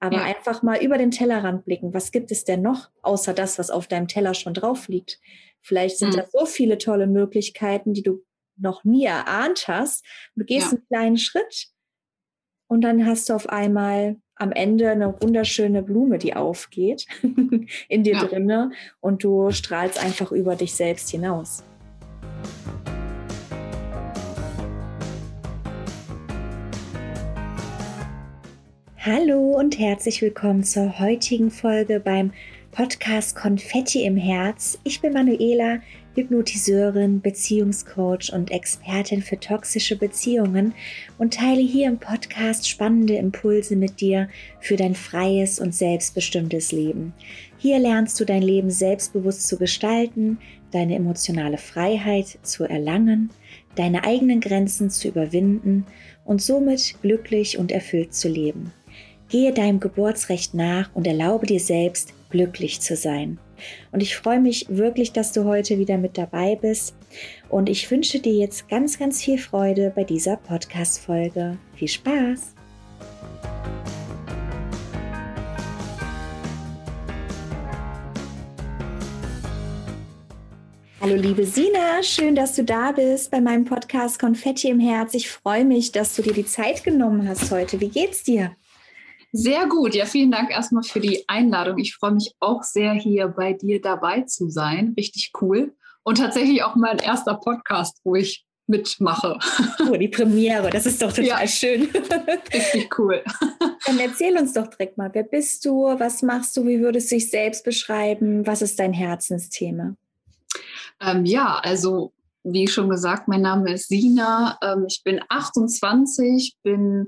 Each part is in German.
Aber ja. einfach mal über den Tellerrand blicken. Was gibt es denn noch, außer das, was auf deinem Teller schon drauf liegt? Vielleicht sind mhm. da so viele tolle Möglichkeiten, die du noch nie erahnt hast. Du gehst ja. einen kleinen Schritt und dann hast du auf einmal am Ende eine wunderschöne Blume, die aufgeht in dir ja. drinne und du strahlst einfach über dich selbst hinaus. Hallo und herzlich willkommen zur heutigen Folge beim Podcast Konfetti im Herz. Ich bin Manuela, Hypnotiseurin, Beziehungscoach und Expertin für toxische Beziehungen und teile hier im Podcast spannende Impulse mit dir für dein freies und selbstbestimmtes Leben. Hier lernst du dein Leben selbstbewusst zu gestalten, deine emotionale Freiheit zu erlangen, deine eigenen Grenzen zu überwinden und somit glücklich und erfüllt zu leben. Gehe deinem Geburtsrecht nach und erlaube dir selbst, glücklich zu sein. Und ich freue mich wirklich, dass du heute wieder mit dabei bist. Und ich wünsche dir jetzt ganz, ganz viel Freude bei dieser Podcast-Folge. Viel Spaß! Hallo liebe Sina, schön, dass du da bist bei meinem Podcast Konfetti im Herz. Ich freue mich, dass du dir die Zeit genommen hast heute. Wie geht's dir? Sehr gut. Ja, vielen Dank erstmal für die Einladung. Ich freue mich auch sehr, hier bei dir dabei zu sein. Richtig cool. Und tatsächlich auch mein erster Podcast, wo ich mitmache. Oh, die Premiere, das ist doch total ja. schön. Richtig cool. Dann erzähl uns doch direkt mal, wer bist du, was machst du, wie würdest du dich selbst beschreiben, was ist dein Herzensthema? Ähm, ja, also wie schon gesagt, mein Name ist Sina, ähm, ich bin 28, bin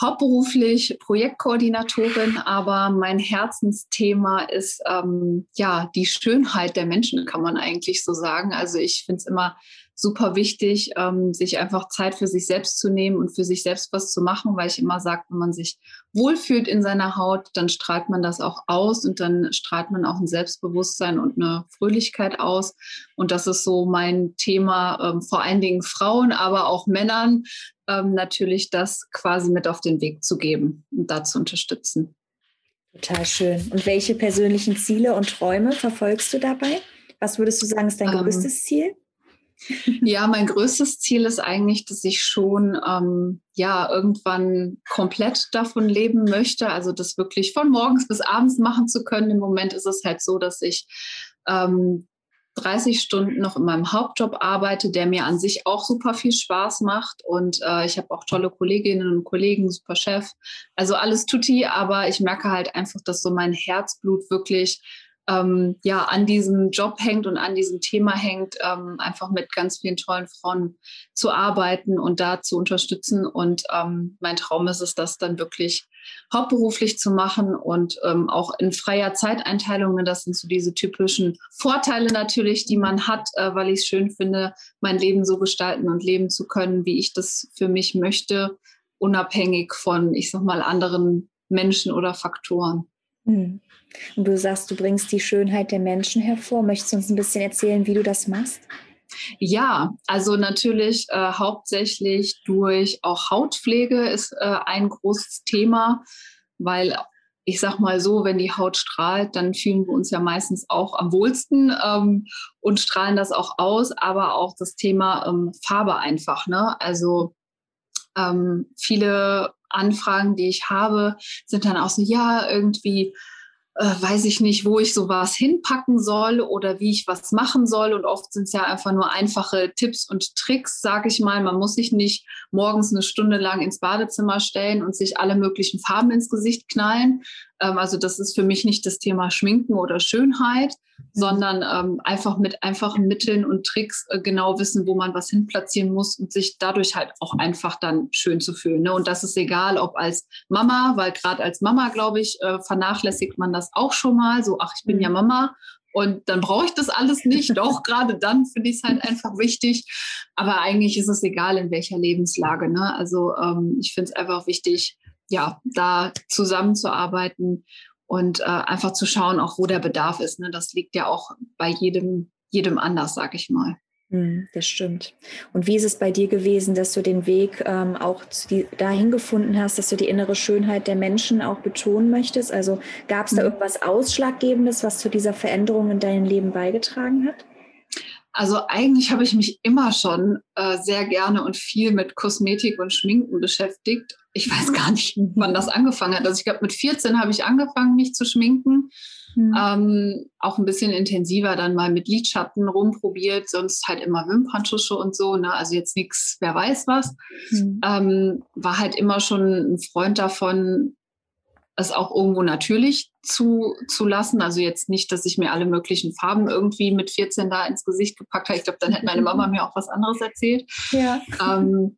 hauptberuflich Projektkoordinatorin, aber mein Herzensthema ist ähm, ja die Schönheit der Menschen, kann man eigentlich so sagen. Also ich finde es immer super wichtig, ähm, sich einfach Zeit für sich selbst zu nehmen und für sich selbst was zu machen, weil ich immer sage, wenn man sich wohlfühlt in seiner Haut, dann strahlt man das auch aus und dann strahlt man auch ein Selbstbewusstsein und eine Fröhlichkeit aus. Und das ist so mein Thema, ähm, vor allen Dingen Frauen, aber auch Männern, ähm, natürlich das quasi mit auf den Weg zu geben und da zu unterstützen. Total schön. Und welche persönlichen Ziele und Träume verfolgst du dabei? Was würdest du sagen, ist dein ähm, größtes Ziel? Ja, mein größtes Ziel ist eigentlich, dass ich schon ähm, ja irgendwann komplett davon leben möchte. Also das wirklich von morgens bis abends machen zu können. Im Moment ist es halt so, dass ich ähm, 30 Stunden noch in meinem Hauptjob arbeite, der mir an sich auch super viel Spaß macht. Und äh, ich habe auch tolle Kolleginnen und Kollegen, super Chef. Also alles tutti, aber ich merke halt einfach, dass so mein Herzblut wirklich ähm, ja an diesem Job hängt und an diesem Thema hängt, ähm, einfach mit ganz vielen tollen Frauen zu arbeiten und da zu unterstützen. Und ähm, mein Traum ist es, das dann wirklich hauptberuflich zu machen und ähm, auch in freier Zeiteinteilung. Das sind so diese typischen Vorteile natürlich, die man hat, äh, weil ich es schön finde, mein Leben so gestalten und leben zu können, wie ich das für mich möchte, unabhängig von, ich sag mal, anderen Menschen oder Faktoren. Mhm. Und du sagst, du bringst die Schönheit der Menschen hervor. Möchtest du uns ein bisschen erzählen, wie du das machst? Ja, also natürlich äh, hauptsächlich durch auch Hautpflege ist äh, ein großes Thema, weil ich sag mal so, wenn die Haut strahlt, dann fühlen wir uns ja meistens auch am wohlsten ähm, und strahlen das auch aus, aber auch das Thema ähm, Farbe einfach. Ne? Also ähm, viele Anfragen, die ich habe, sind dann auch so, ja, irgendwie äh, weiß ich nicht, wo ich sowas hinpacken soll oder wie ich was machen soll. Und oft sind es ja einfach nur einfache Tipps und Tricks, sage ich mal. Man muss sich nicht morgens eine Stunde lang ins Badezimmer stellen und sich alle möglichen Farben ins Gesicht knallen. Ähm, also das ist für mich nicht das Thema Schminken oder Schönheit, sondern ähm, einfach mit einfachen Mitteln und Tricks äh, genau wissen, wo man was hinplatzieren muss und sich dadurch halt auch einfach dann schön zu fühlen. Ne? Und das ist egal, ob als Mama, weil gerade als Mama, glaube ich, äh, vernachlässigt man das auch schon mal. So, ach, ich bin ja mhm. Mama. Und dann brauche ich das alles nicht. Doch, gerade dann finde ich es halt einfach wichtig. Aber eigentlich ist es egal, in welcher Lebenslage. Ne? Also ähm, ich finde es einfach wichtig, ja, da zusammenzuarbeiten und äh, einfach zu schauen, auch wo der Bedarf ist. Ne? Das liegt ja auch bei jedem, jedem anders, sag ich mal. Hm, das stimmt. Und wie ist es bei dir gewesen, dass du den Weg ähm, auch die, dahin gefunden hast, dass du die innere Schönheit der Menschen auch betonen möchtest? Also gab es da mhm. irgendwas Ausschlaggebendes, was zu dieser Veränderung in deinem Leben beigetragen hat? Also eigentlich habe ich mich immer schon äh, sehr gerne und viel mit Kosmetik und Schminken beschäftigt. Ich weiß gar nicht, wann das angefangen hat. Also ich glaube, mit 14 habe ich angefangen, mich zu schminken. Mhm. Ähm, auch ein bisschen intensiver dann mal mit Lidschatten rumprobiert, sonst halt immer Wimperntusche und so. Ne? Also jetzt nichts, wer weiß was. Mhm. Ähm, war halt immer schon ein Freund davon, es auch irgendwo natürlich zu, zu lassen. Also jetzt nicht, dass ich mir alle möglichen Farben irgendwie mit 14 da ins Gesicht gepackt habe. Ich glaube, dann hätte meine Mama mir auch was anderes erzählt. Ja. Ähm,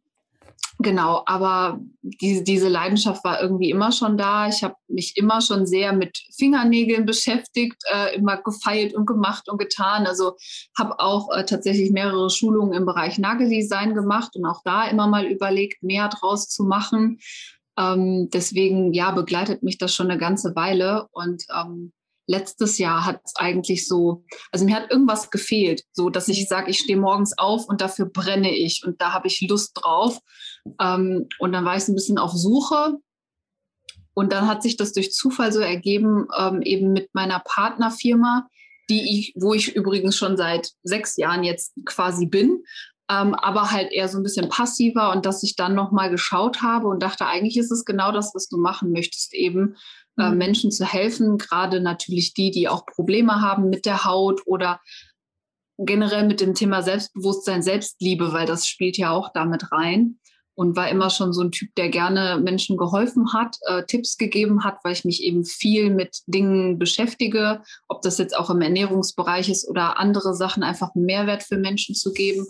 genau, aber diese, diese Leidenschaft war irgendwie immer schon da. Ich habe mich immer schon sehr mit Fingernägeln beschäftigt, äh, immer gefeilt und gemacht und getan. Also habe auch äh, tatsächlich mehrere Schulungen im Bereich Nageldesign gemacht und auch da immer mal überlegt, mehr draus zu machen. Ähm, deswegen, ja, begleitet mich das schon eine ganze Weile. Und ähm, letztes Jahr hat es eigentlich so, also mir hat irgendwas gefehlt, so dass ich sage, ich stehe morgens auf und dafür brenne ich und da habe ich Lust drauf. Ähm, und dann war ich so ein bisschen auf Suche. Und dann hat sich das durch Zufall so ergeben, ähm, eben mit meiner Partnerfirma, die ich, wo ich übrigens schon seit sechs Jahren jetzt quasi bin ähm, aber halt eher so ein bisschen passiver und dass ich dann nochmal geschaut habe und dachte, eigentlich ist es genau das, was du machen möchtest, eben äh, mhm. Menschen zu helfen, gerade natürlich die, die auch Probleme haben mit der Haut oder generell mit dem Thema Selbstbewusstsein, Selbstliebe, weil das spielt ja auch damit rein und war immer schon so ein Typ, der gerne Menschen geholfen hat, äh, Tipps gegeben hat, weil ich mich eben viel mit Dingen beschäftige, ob das jetzt auch im Ernährungsbereich ist oder andere Sachen, einfach einen Mehrwert für Menschen zu geben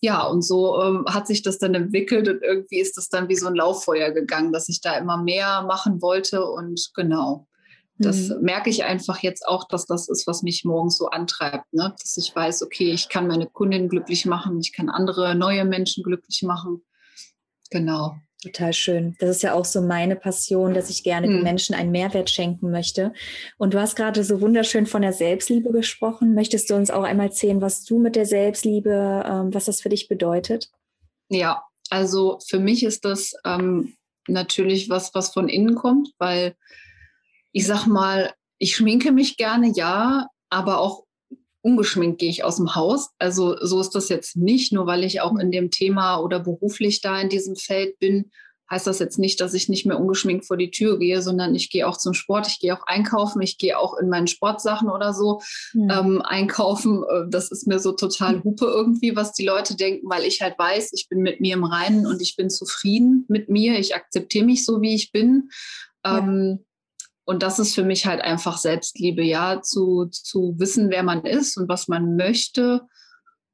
ja, und so ähm, hat sich das dann entwickelt und irgendwie ist das dann wie so ein Lauffeuer gegangen, dass ich da immer mehr machen wollte und genau. Das mhm. merke ich einfach jetzt auch, dass das ist, was mich morgens so antreibt, ne? dass ich weiß, okay, ich kann meine Kundin glücklich machen, ich kann andere neue Menschen glücklich machen. Genau. Total schön. Das ist ja auch so meine Passion, dass ich gerne mhm. den Menschen einen Mehrwert schenken möchte. Und du hast gerade so wunderschön von der Selbstliebe gesprochen. Möchtest du uns auch einmal erzählen, was du mit der Selbstliebe, ähm, was das für dich bedeutet? Ja, also für mich ist das ähm, natürlich was, was von innen kommt, weil ich sag mal, ich schminke mich gerne, ja, aber auch ungeschminkt gehe ich aus dem Haus. Also so ist das jetzt nicht, nur weil ich auch in dem Thema oder beruflich da in diesem Feld bin, heißt das jetzt nicht, dass ich nicht mehr ungeschminkt vor die Tür gehe, sondern ich gehe auch zum Sport, ich gehe auch einkaufen, ich gehe auch in meinen Sportsachen oder so mhm. ähm, einkaufen. Äh, das ist mir so total hm. Hupe irgendwie, was die Leute denken, weil ich halt weiß, ich bin mit mir im Reinen und ich bin zufrieden mit mir, ich akzeptiere mich so, wie ich bin. Ja. Und das ist für mich halt einfach Selbstliebe, ja, zu, zu wissen, wer man ist und was man möchte.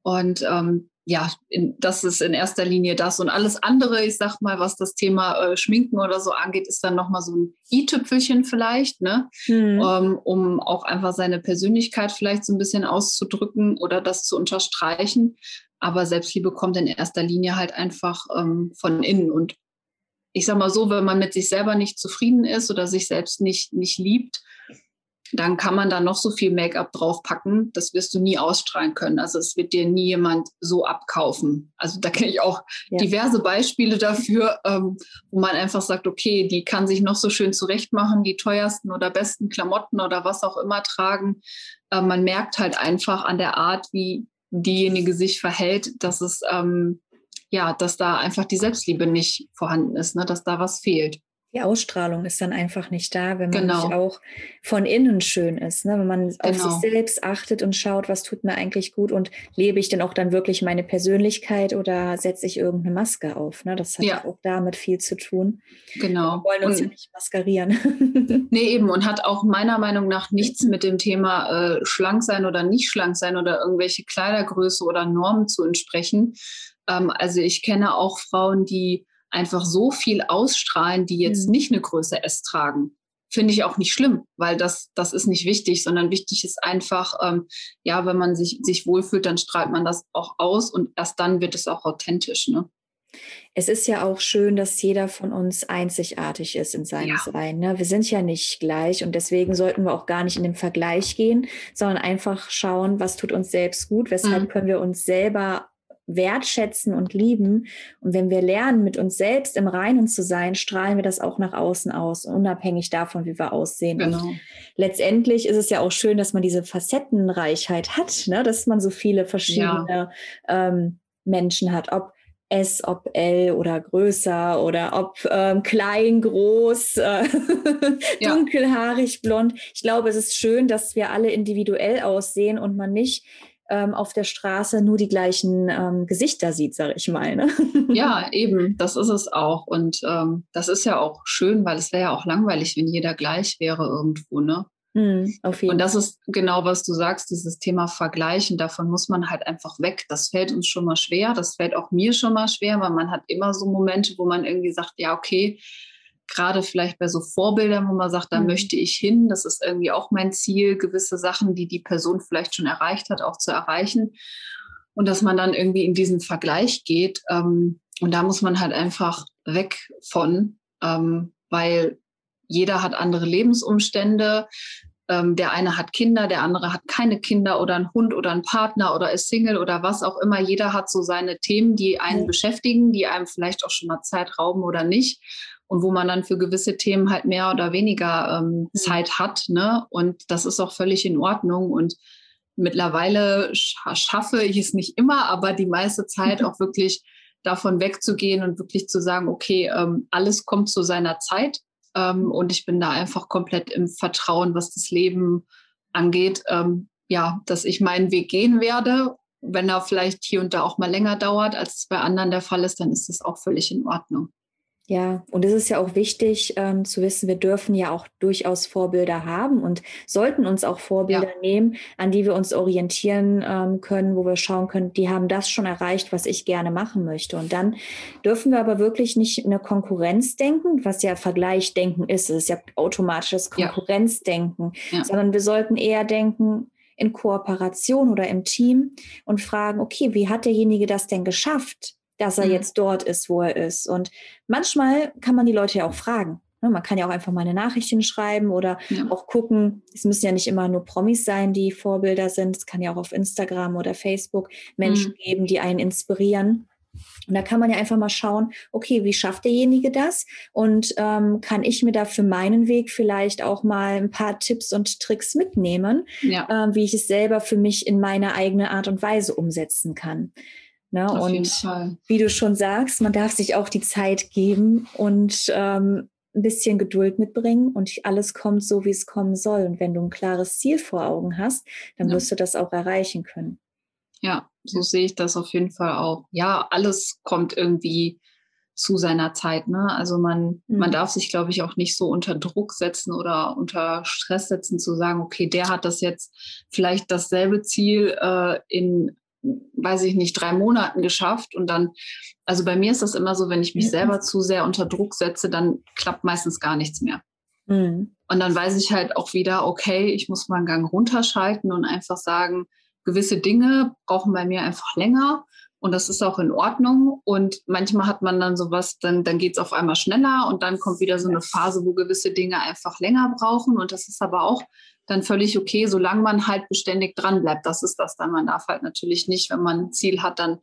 Und ähm, ja, in, das ist in erster Linie das. Und alles andere, ich sag mal, was das Thema äh, Schminken oder so angeht, ist dann nochmal so ein i-Tüpfelchen vielleicht, ne? Mhm. Ähm, um auch einfach seine Persönlichkeit vielleicht so ein bisschen auszudrücken oder das zu unterstreichen. Aber Selbstliebe kommt in erster Linie halt einfach ähm, von innen. Und ich sage mal so, wenn man mit sich selber nicht zufrieden ist oder sich selbst nicht, nicht liebt, dann kann man da noch so viel Make-up draufpacken, das wirst du nie ausstrahlen können. Also es wird dir nie jemand so abkaufen. Also da kenne ich auch ja. diverse Beispiele dafür, ähm, wo man einfach sagt, okay, die kann sich noch so schön zurechtmachen, die teuersten oder besten Klamotten oder was auch immer tragen. Äh, man merkt halt einfach an der Art, wie diejenige sich verhält, dass es ähm, ja, dass da einfach die Selbstliebe nicht vorhanden ist, ne, dass da was fehlt. Die Ausstrahlung ist dann einfach nicht da, wenn man genau. nicht auch von innen schön ist. Ne? Wenn man genau. auf sich selbst achtet und schaut, was tut mir eigentlich gut und lebe ich denn auch dann wirklich meine Persönlichkeit oder setze ich irgendeine Maske auf? Ne? Das hat ja. auch damit viel zu tun. Genau. Wir wollen uns und, ja nicht maskerieren. nee, eben. Und hat auch meiner Meinung nach nichts mit dem Thema äh, schlank sein oder nicht schlank sein oder irgendwelche Kleidergröße oder Normen zu entsprechen, ähm, also ich kenne auch Frauen, die einfach so viel ausstrahlen, die jetzt mhm. nicht eine Größe S tragen. Finde ich auch nicht schlimm, weil das, das ist nicht wichtig, sondern wichtig ist einfach, ähm, ja, wenn man sich, sich wohlfühlt, dann strahlt man das auch aus und erst dann wird es auch authentisch. Ne? Es ist ja auch schön, dass jeder von uns einzigartig ist in seinem ja. Sein. Ne? Wir sind ja nicht gleich und deswegen sollten wir auch gar nicht in den Vergleich gehen, sondern einfach schauen, was tut uns selbst gut, weshalb mhm. können wir uns selber wertschätzen und lieben. Und wenn wir lernen, mit uns selbst im Reinen zu sein, strahlen wir das auch nach außen aus, unabhängig davon, wie wir aussehen. Genau. Und letztendlich ist es ja auch schön, dass man diese Facettenreichheit hat, ne? dass man so viele verschiedene ja. ähm, Menschen hat, ob S, ob L oder größer oder ob ähm, klein, groß, äh, dunkelhaarig, blond. Ich glaube, es ist schön, dass wir alle individuell aussehen und man nicht ähm, auf der Straße nur die gleichen ähm, Gesichter sieht, sage ich mal. Ne? Ja, eben, das ist es auch. Und ähm, das ist ja auch schön, weil es wäre ja auch langweilig, wenn jeder gleich wäre irgendwo, ne? Mm, und das ist genau, was du sagst, dieses Thema Vergleichen, davon muss man halt einfach weg. Das fällt uns schon mal schwer, das fällt auch mir schon mal schwer, weil man hat immer so Momente, wo man irgendwie sagt, ja, okay, gerade vielleicht bei so Vorbildern, wo man sagt, da mhm. möchte ich hin, das ist irgendwie auch mein Ziel, gewisse Sachen, die die Person vielleicht schon erreicht hat, auch zu erreichen. Und dass man dann irgendwie in diesen Vergleich geht. Ähm, und da muss man halt einfach weg von, ähm, weil jeder hat andere Lebensumstände. Ähm, der eine hat Kinder, der andere hat keine Kinder oder einen Hund oder einen Partner oder ist Single oder was auch immer. Jeder hat so seine Themen, die einen mhm. beschäftigen, die einem vielleicht auch schon mal Zeit rauben oder nicht und wo man dann für gewisse Themen halt mehr oder weniger ähm, mhm. Zeit hat. Ne? Und das ist auch völlig in Ordnung. Und mittlerweile schaffe ich es nicht immer, aber die meiste Zeit auch wirklich davon wegzugehen und wirklich zu sagen, okay, ähm, alles kommt zu seiner Zeit. Ähm, und ich bin da einfach komplett im Vertrauen, was das Leben angeht. Ähm, ja, dass ich meinen Weg gehen werde. Wenn er vielleicht hier und da auch mal länger dauert, als es bei anderen der Fall ist, dann ist das auch völlig in Ordnung. Ja, und es ist ja auch wichtig ähm, zu wissen, wir dürfen ja auch durchaus Vorbilder haben und sollten uns auch Vorbilder ja. nehmen, an die wir uns orientieren ähm, können, wo wir schauen können, die haben das schon erreicht, was ich gerne machen möchte. Und dann dürfen wir aber wirklich nicht eine Konkurrenz denken, was ja Vergleichdenken ist. Es ist ja automatisches Konkurrenzdenken, ja. Ja. sondern wir sollten eher denken, in Kooperation oder im Team und fragen, okay, wie hat derjenige das denn geschafft? Dass er mhm. jetzt dort ist, wo er ist. Und manchmal kann man die Leute ja auch fragen. Ne? Man kann ja auch einfach mal eine Nachricht hinschreiben oder ja. auch gucken. Es müssen ja nicht immer nur Promis sein, die Vorbilder sind. Es kann ja auch auf Instagram oder Facebook Menschen mhm. geben, die einen inspirieren. Und da kann man ja einfach mal schauen, okay, wie schafft derjenige das? Und ähm, kann ich mir da für meinen Weg vielleicht auch mal ein paar Tipps und Tricks mitnehmen, ja. ähm, wie ich es selber für mich in meine eigene Art und Weise umsetzen kann. Ne? Auf und wie du schon sagst, man darf sich auch die Zeit geben und ähm, ein bisschen Geduld mitbringen und alles kommt so, wie es kommen soll. Und wenn du ein klares Ziel vor Augen hast, dann ja. wirst du das auch erreichen können. Ja, so sehe ich das auf jeden Fall auch. Ja, alles kommt irgendwie zu seiner Zeit. Ne? Also man, mhm. man darf sich, glaube ich, auch nicht so unter Druck setzen oder unter Stress setzen, zu sagen, okay, der hat das jetzt vielleicht dasselbe Ziel äh, in weiß ich nicht, drei Monaten geschafft. Und dann, also bei mir ist das immer so, wenn ich mich selber zu sehr unter Druck setze, dann klappt meistens gar nichts mehr. Mhm. Und dann weiß ich halt auch wieder, okay, ich muss mal einen Gang runterschalten und einfach sagen, gewisse Dinge brauchen bei mir einfach länger. Und das ist auch in Ordnung. Und manchmal hat man dann sowas, dann, dann geht es auf einmal schneller und dann kommt wieder so eine Phase, wo gewisse Dinge einfach länger brauchen. Und das ist aber auch dann völlig okay, solange man halt beständig dran bleibt. Das ist das dann. Man darf halt natürlich nicht, wenn man ein Ziel hat, dann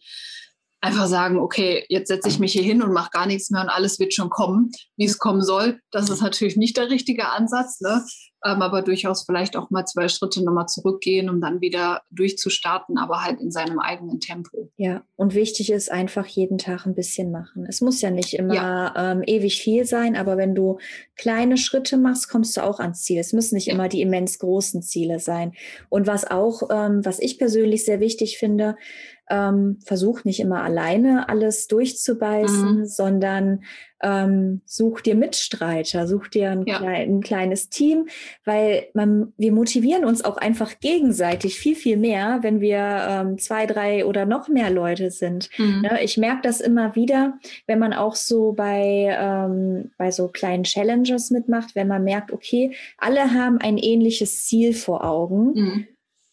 einfach sagen, okay, jetzt setze ich mich hier hin und mache gar nichts mehr und alles wird schon kommen, wie es kommen soll. Das ist natürlich nicht der richtige Ansatz. Ne? Ähm, aber durchaus vielleicht auch mal zwei Schritte nochmal zurückgehen, um dann wieder durchzustarten, aber halt in seinem eigenen Tempo. Ja, und wichtig ist einfach jeden Tag ein bisschen machen. Es muss ja nicht immer ja. ähm, ewig viel sein, aber wenn du kleine Schritte machst, kommst du auch ans Ziel. Es müssen nicht ja. immer die immens großen Ziele sein. Und was auch, ähm, was ich persönlich sehr wichtig finde, ähm, versuch nicht immer alleine alles durchzubeißen, mhm. sondern ähm, such dir Mitstreiter, such dir ein, ja. klein, ein, kleines Team, weil man, wir motivieren uns auch einfach gegenseitig viel, viel mehr, wenn wir ähm, zwei, drei oder noch mehr Leute sind. Mhm. Ne? Ich merke das immer wieder, wenn man auch so bei, ähm, bei so kleinen Challenges mitmacht, wenn man merkt, okay, alle haben ein ähnliches Ziel vor Augen. Mhm.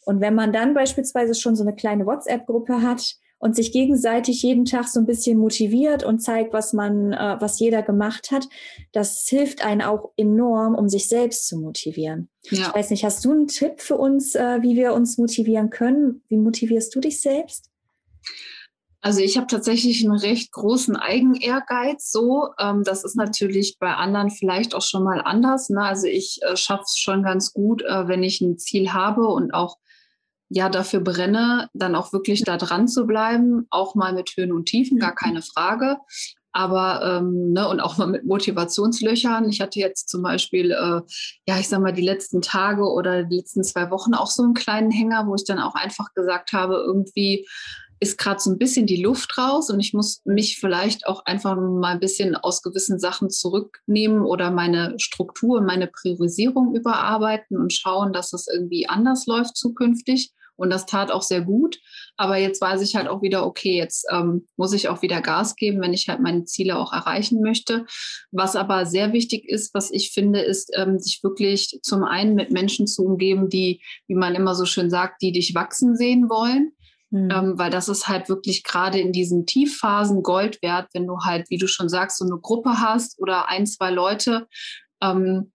Und wenn man dann beispielsweise schon so eine kleine WhatsApp-Gruppe hat und sich gegenseitig jeden Tag so ein bisschen motiviert und zeigt, was man, äh, was jeder gemacht hat, das hilft einen auch enorm, um sich selbst zu motivieren. Ja. Ich weiß nicht, hast du einen Tipp für uns, äh, wie wir uns motivieren können? Wie motivierst du dich selbst? Also ich habe tatsächlich einen recht großen Eigenehrgeiz. So, ähm, das ist natürlich bei anderen vielleicht auch schon mal anders. Ne? Also ich äh, schaffe es schon ganz gut, äh, wenn ich ein Ziel habe und auch ja dafür brenne, dann auch wirklich da dran zu bleiben, auch mal mit Höhen und Tiefen, gar keine Frage. Aber ähm, ne, und auch mal mit Motivationslöchern. Ich hatte jetzt zum Beispiel, äh, ja, ich sag mal, die letzten Tage oder die letzten zwei Wochen auch so einen kleinen Hänger, wo ich dann auch einfach gesagt habe, irgendwie, ist gerade so ein bisschen die Luft raus und ich muss mich vielleicht auch einfach mal ein bisschen aus gewissen Sachen zurücknehmen oder meine Struktur, meine Priorisierung überarbeiten und schauen, dass es irgendwie anders läuft zukünftig. Und das tat auch sehr gut. Aber jetzt weiß ich halt auch wieder, okay, jetzt ähm, muss ich auch wieder Gas geben, wenn ich halt meine Ziele auch erreichen möchte. Was aber sehr wichtig ist, was ich finde, ist, ähm, sich wirklich zum einen mit Menschen zu umgeben, die, wie man immer so schön sagt, die dich wachsen sehen wollen Mhm. Ähm, weil das ist halt wirklich gerade in diesen Tiefphasen Gold wert, wenn du halt, wie du schon sagst, so eine Gruppe hast oder ein, zwei Leute, ähm,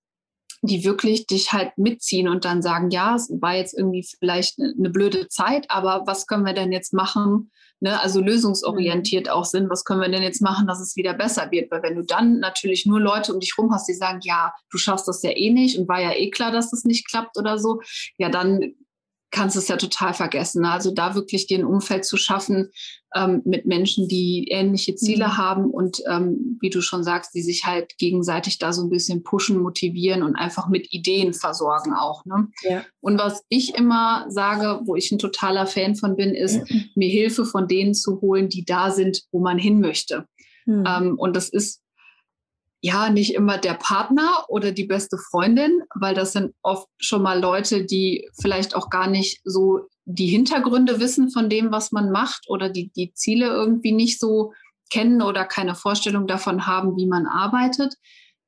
die wirklich dich halt mitziehen und dann sagen, ja, es war jetzt irgendwie vielleicht eine blöde Zeit, aber was können wir denn jetzt machen? Ne? Also lösungsorientiert mhm. auch sind, was können wir denn jetzt machen, dass es wieder besser wird? Weil wenn du dann natürlich nur Leute um dich rum hast, die sagen, ja, du schaffst das ja eh nicht und war ja eh klar, dass das nicht klappt oder so, ja, dann kannst du es ja total vergessen. Ne? Also da wirklich dir ein Umfeld zu schaffen ähm, mit Menschen, die ähnliche Ziele mhm. haben und ähm, wie du schon sagst, die sich halt gegenseitig da so ein bisschen pushen, motivieren und einfach mit Ideen versorgen auch. Ne? Ja. Und was ich immer sage, wo ich ein totaler Fan von bin, ist, mhm. mir Hilfe von denen zu holen, die da sind, wo man hin möchte. Mhm. Ähm, und das ist ja, nicht immer der Partner oder die beste Freundin, weil das sind oft schon mal Leute, die vielleicht auch gar nicht so die Hintergründe wissen von dem, was man macht oder die, die Ziele irgendwie nicht so kennen oder keine Vorstellung davon haben, wie man arbeitet.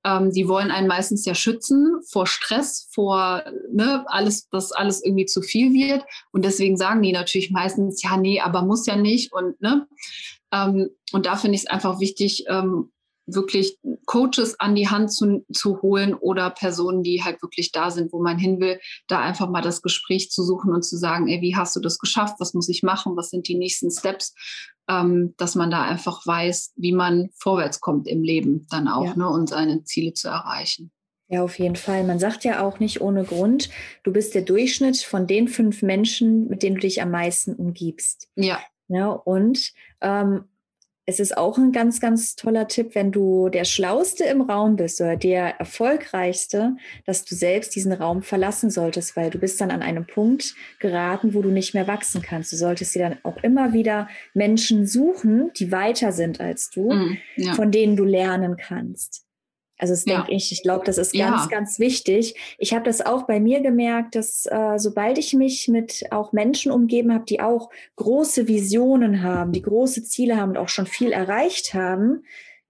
Ähm, die wollen einen meistens ja schützen vor Stress, vor ne, alles, dass alles irgendwie zu viel wird. Und deswegen sagen die natürlich meistens, ja, nee, aber muss ja nicht. Und, ne? Ähm, und da finde ich es einfach wichtig, ähm, wirklich Coaches an die Hand zu, zu holen oder Personen, die halt wirklich da sind, wo man hin will, da einfach mal das Gespräch zu suchen und zu sagen, ey, wie hast du das geschafft? Was muss ich machen? Was sind die nächsten Steps? Ähm, dass man da einfach weiß, wie man vorwärts kommt im Leben dann auch ja. ne, und seine Ziele zu erreichen. Ja, auf jeden Fall. Man sagt ja auch nicht ohne Grund, du bist der Durchschnitt von den fünf Menschen, mit denen du dich am meisten umgibst. Ja. Ja, und ähm, es ist auch ein ganz, ganz toller Tipp, wenn du der Schlauste im Raum bist oder der Erfolgreichste, dass du selbst diesen Raum verlassen solltest, weil du bist dann an einem Punkt geraten, wo du nicht mehr wachsen kannst. Du solltest dir dann auch immer wieder Menschen suchen, die weiter sind als du, mm, ja. von denen du lernen kannst. Also das ja. denke ich. Ich glaube, das ist ganz, ja. ganz wichtig. Ich habe das auch bei mir gemerkt, dass äh, sobald ich mich mit auch Menschen umgeben habe, die auch große Visionen haben, die große Ziele haben und auch schon viel erreicht haben,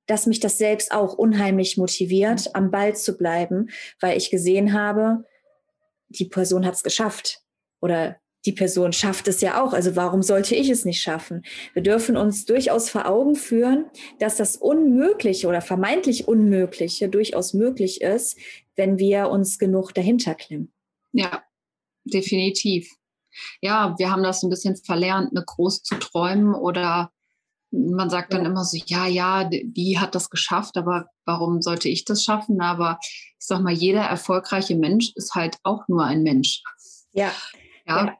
dass mich das selbst auch unheimlich motiviert, mhm. am Ball zu bleiben, weil ich gesehen habe, die Person hat es geschafft oder die Person schafft es ja auch. Also warum sollte ich es nicht schaffen? Wir dürfen uns durchaus vor Augen führen, dass das Unmögliche oder vermeintlich Unmögliche durchaus möglich ist, wenn wir uns genug dahinter klemmen. Ja, definitiv. Ja, wir haben das ein bisschen verlernt, eine groß zu träumen oder man sagt dann ja. immer so, ja, ja, die hat das geschafft, aber warum sollte ich das schaffen? Aber ich sag mal, jeder erfolgreiche Mensch ist halt auch nur ein Mensch. Ja. Ja, ja.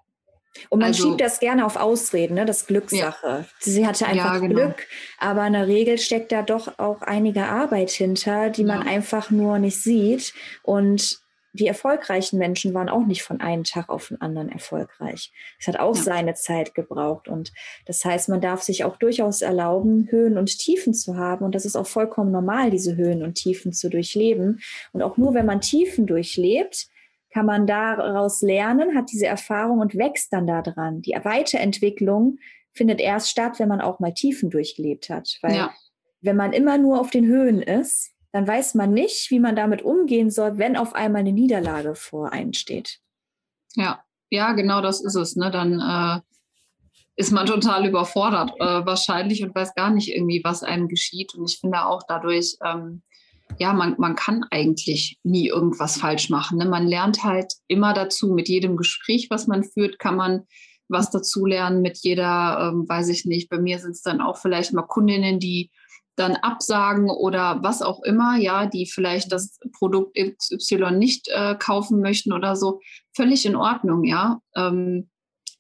Und man also, schiebt das gerne auf Ausreden, ne? das Glückssache. Ja. Sie hatte einfach ja, genau. Glück, aber in der Regel steckt da doch auch einige Arbeit hinter, die man einfach nur nicht sieht. Und die erfolgreichen Menschen waren auch nicht von einem Tag auf den anderen erfolgreich. Es hat auch ja. seine Zeit gebraucht. Und das heißt, man darf sich auch durchaus erlauben, Höhen und Tiefen zu haben. Und das ist auch vollkommen normal, diese Höhen und Tiefen zu durchleben. Und auch nur, wenn man Tiefen durchlebt, kann man daraus lernen, hat diese Erfahrung und wächst dann daran. Die Weiterentwicklung findet erst statt, wenn man auch mal Tiefen durchgelebt hat. Weil ja. wenn man immer nur auf den Höhen ist, dann weiß man nicht, wie man damit umgehen soll, wenn auf einmal eine Niederlage vor einem steht. Ja, ja, genau das ist es. Ne? Dann äh, ist man total überfordert äh, wahrscheinlich und weiß gar nicht irgendwie, was einem geschieht. Und ich finde auch dadurch, ähm, ja, man, man kann eigentlich nie irgendwas falsch machen. Ne? Man lernt halt immer dazu. Mit jedem Gespräch, was man führt, kann man was dazu lernen. Mit jeder, ähm, weiß ich nicht, bei mir sind es dann auch vielleicht mal Kundinnen, die dann absagen oder was auch immer, ja, die vielleicht das Produkt XY nicht äh, kaufen möchten oder so, völlig in Ordnung, ja. Ähm,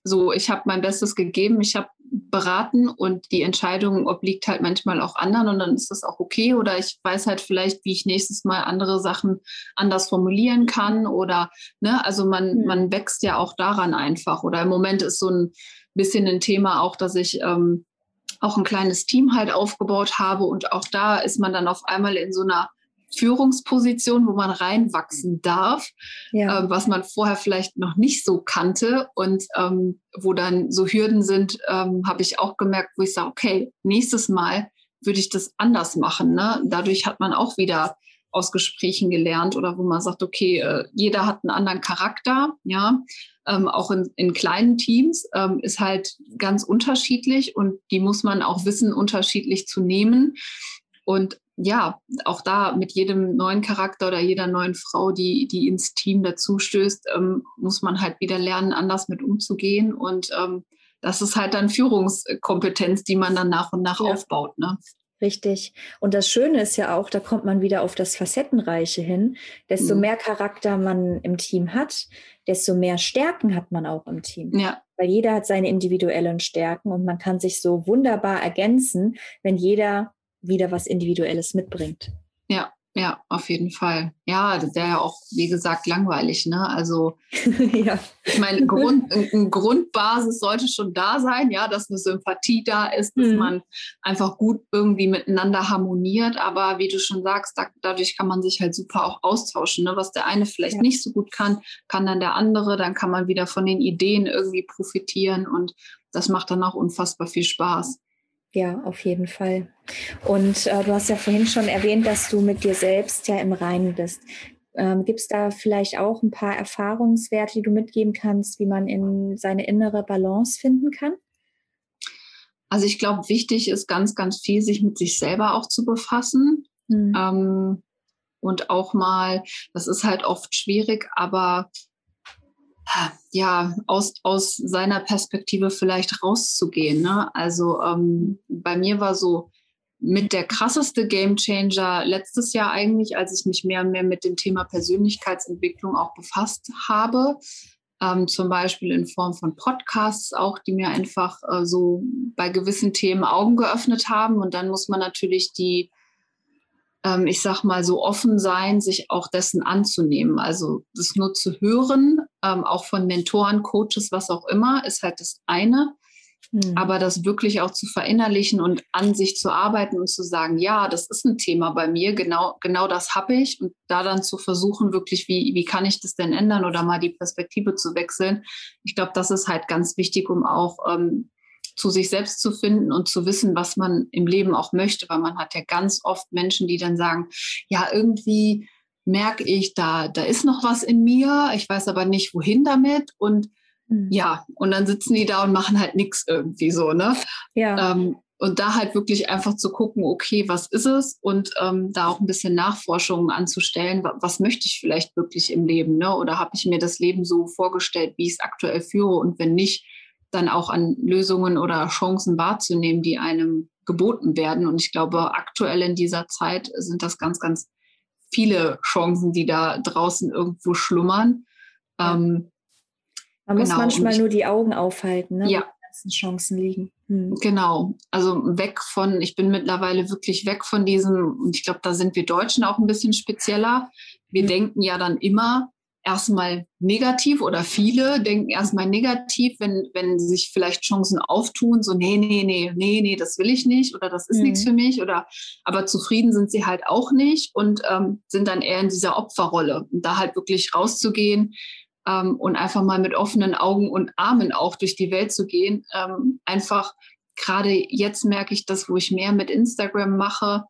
so, ich habe mein Bestes gegeben, ich habe beraten und die Entscheidung obliegt halt manchmal auch anderen und dann ist das auch okay oder ich weiß halt vielleicht, wie ich nächstes Mal andere Sachen anders formulieren kann oder, ne, also man, man wächst ja auch daran einfach oder im Moment ist so ein bisschen ein Thema auch, dass ich ähm, auch ein kleines Team halt aufgebaut habe. Und auch da ist man dann auf einmal in so einer Führungsposition, wo man reinwachsen darf, ja. äh, was man vorher vielleicht noch nicht so kannte und ähm, wo dann so Hürden sind, ähm, habe ich auch gemerkt, wo ich sage, okay, nächstes Mal würde ich das anders machen. Ne? Dadurch hat man auch wieder aus Gesprächen gelernt oder wo man sagt, okay, äh, jeder hat einen anderen Charakter, ja, ähm, auch in, in, kleinen Teams ähm, ist halt ganz unterschiedlich und die muss man auch wissen, unterschiedlich zu nehmen. Und ja, auch da mit jedem neuen Charakter oder jeder neuen Frau, die, die ins Team dazu stößt, ähm, muss man halt wieder lernen, anders mit umzugehen. Und ähm, das ist halt dann Führungskompetenz, die man dann nach und nach ja. aufbaut. Ne? Richtig. Und das Schöne ist ja auch, da kommt man wieder auf das Facettenreiche hin. Desto mhm. mehr Charakter man im Team hat, desto mehr Stärken hat man auch im Team. Ja. Weil jeder hat seine individuellen Stärken und man kann sich so wunderbar ergänzen, wenn jeder wieder was Individuelles mitbringt. Ja, ja, auf jeden Fall. Ja, das wäre ja auch, wie gesagt, langweilig. Ne? Also, ja. ich meine, Grund, eine Grundbasis sollte schon da sein, ja, dass eine Sympathie da ist, dass mhm. man einfach gut irgendwie miteinander harmoniert. Aber wie du schon sagst, da, dadurch kann man sich halt super auch austauschen. Ne? Was der eine vielleicht ja. nicht so gut kann, kann dann der andere. Dann kann man wieder von den Ideen irgendwie profitieren und das macht dann auch unfassbar viel Spaß. Ja, auf jeden Fall. Und äh, du hast ja vorhin schon erwähnt, dass du mit dir selbst ja im Reinen bist. Ähm, Gibt es da vielleicht auch ein paar Erfahrungswerte, die du mitgeben kannst, wie man in seine innere Balance finden kann? Also ich glaube, wichtig ist ganz, ganz viel, sich mit sich selber auch zu befassen. Mhm. Ähm, und auch mal, das ist halt oft schwierig, aber ja, aus, aus seiner Perspektive vielleicht rauszugehen. Ne? Also ähm, bei mir war so mit der krasseste Gamechanger letztes Jahr eigentlich, als ich mich mehr und mehr mit dem Thema Persönlichkeitsentwicklung auch befasst habe. Ähm, zum Beispiel in Form von Podcasts auch, die mir einfach äh, so bei gewissen Themen Augen geöffnet haben. Und dann muss man natürlich die ähm, ich sag mal, so offen sein, sich auch dessen anzunehmen. Also das nur zu hören, ähm, auch von Mentoren, Coaches, was auch immer, ist halt das eine. Mhm. Aber das wirklich auch zu verinnerlichen und an sich zu arbeiten und zu sagen, ja, das ist ein Thema bei mir, genau, genau das habe ich. Und da dann zu versuchen, wirklich, wie, wie kann ich das denn ändern oder mal die Perspektive zu wechseln. Ich glaube, das ist halt ganz wichtig, um auch ähm, zu sich selbst zu finden und zu wissen, was man im Leben auch möchte, weil man hat ja ganz oft Menschen, die dann sagen, ja, irgendwie merke ich, da, da ist noch was in mir, ich weiß aber nicht, wohin damit und mhm. ja, und dann sitzen die da und machen halt nichts irgendwie so, ne? Ja. Ähm, und da halt wirklich einfach zu gucken, okay, was ist es? Und ähm, da auch ein bisschen Nachforschungen anzustellen, was, was möchte ich vielleicht wirklich im Leben? Ne? Oder habe ich mir das Leben so vorgestellt, wie ich es aktuell führe? Und wenn nicht, dann auch an Lösungen oder Chancen wahrzunehmen, die einem geboten werden. Und ich glaube, aktuell in dieser Zeit sind das ganz, ganz viele Chancen, die da draußen irgendwo schlummern. Ja. Ähm, Man muss genau. manchmal ich, nur die Augen aufhalten, ne? ja. wo die ganzen Chancen liegen. Hm. Genau, also weg von, ich bin mittlerweile wirklich weg von diesem, und ich glaube, da sind wir Deutschen auch ein bisschen spezieller. Wir hm. denken ja dann immer, erstmal negativ oder viele denken erstmal negativ, wenn, wenn sich vielleicht Chancen auftun, so nee, nee, nee, nee, nee, das will ich nicht oder das ist mhm. nichts für mich oder aber zufrieden sind sie halt auch nicht und ähm, sind dann eher in dieser Opferrolle. Und da halt wirklich rauszugehen ähm, und einfach mal mit offenen Augen und Armen auch durch die Welt zu gehen. Ähm, einfach gerade jetzt merke ich das, wo ich mehr mit Instagram mache,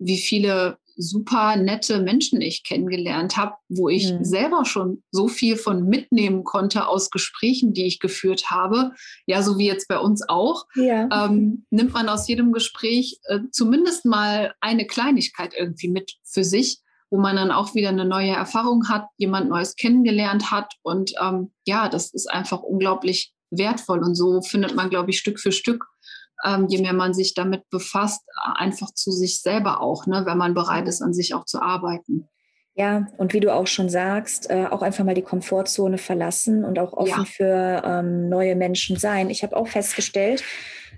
wie viele super nette Menschen ich kennengelernt habe, wo ich mhm. selber schon so viel von mitnehmen konnte aus Gesprächen, die ich geführt habe. Ja, so wie jetzt bei uns auch. Ja. Ähm, nimmt man aus jedem Gespräch äh, zumindest mal eine Kleinigkeit irgendwie mit für sich, wo man dann auch wieder eine neue Erfahrung hat, jemand Neues kennengelernt hat. Und ähm, ja, das ist einfach unglaublich wertvoll. Und so findet man, glaube ich, Stück für Stück ähm, je mehr man sich damit befasst, einfach zu sich selber auch, ne, wenn man bereit ist, an sich auch zu arbeiten. Ja, und wie du auch schon sagst, äh, auch einfach mal die Komfortzone verlassen und auch offen ja. für ähm, neue Menschen sein. Ich habe auch festgestellt,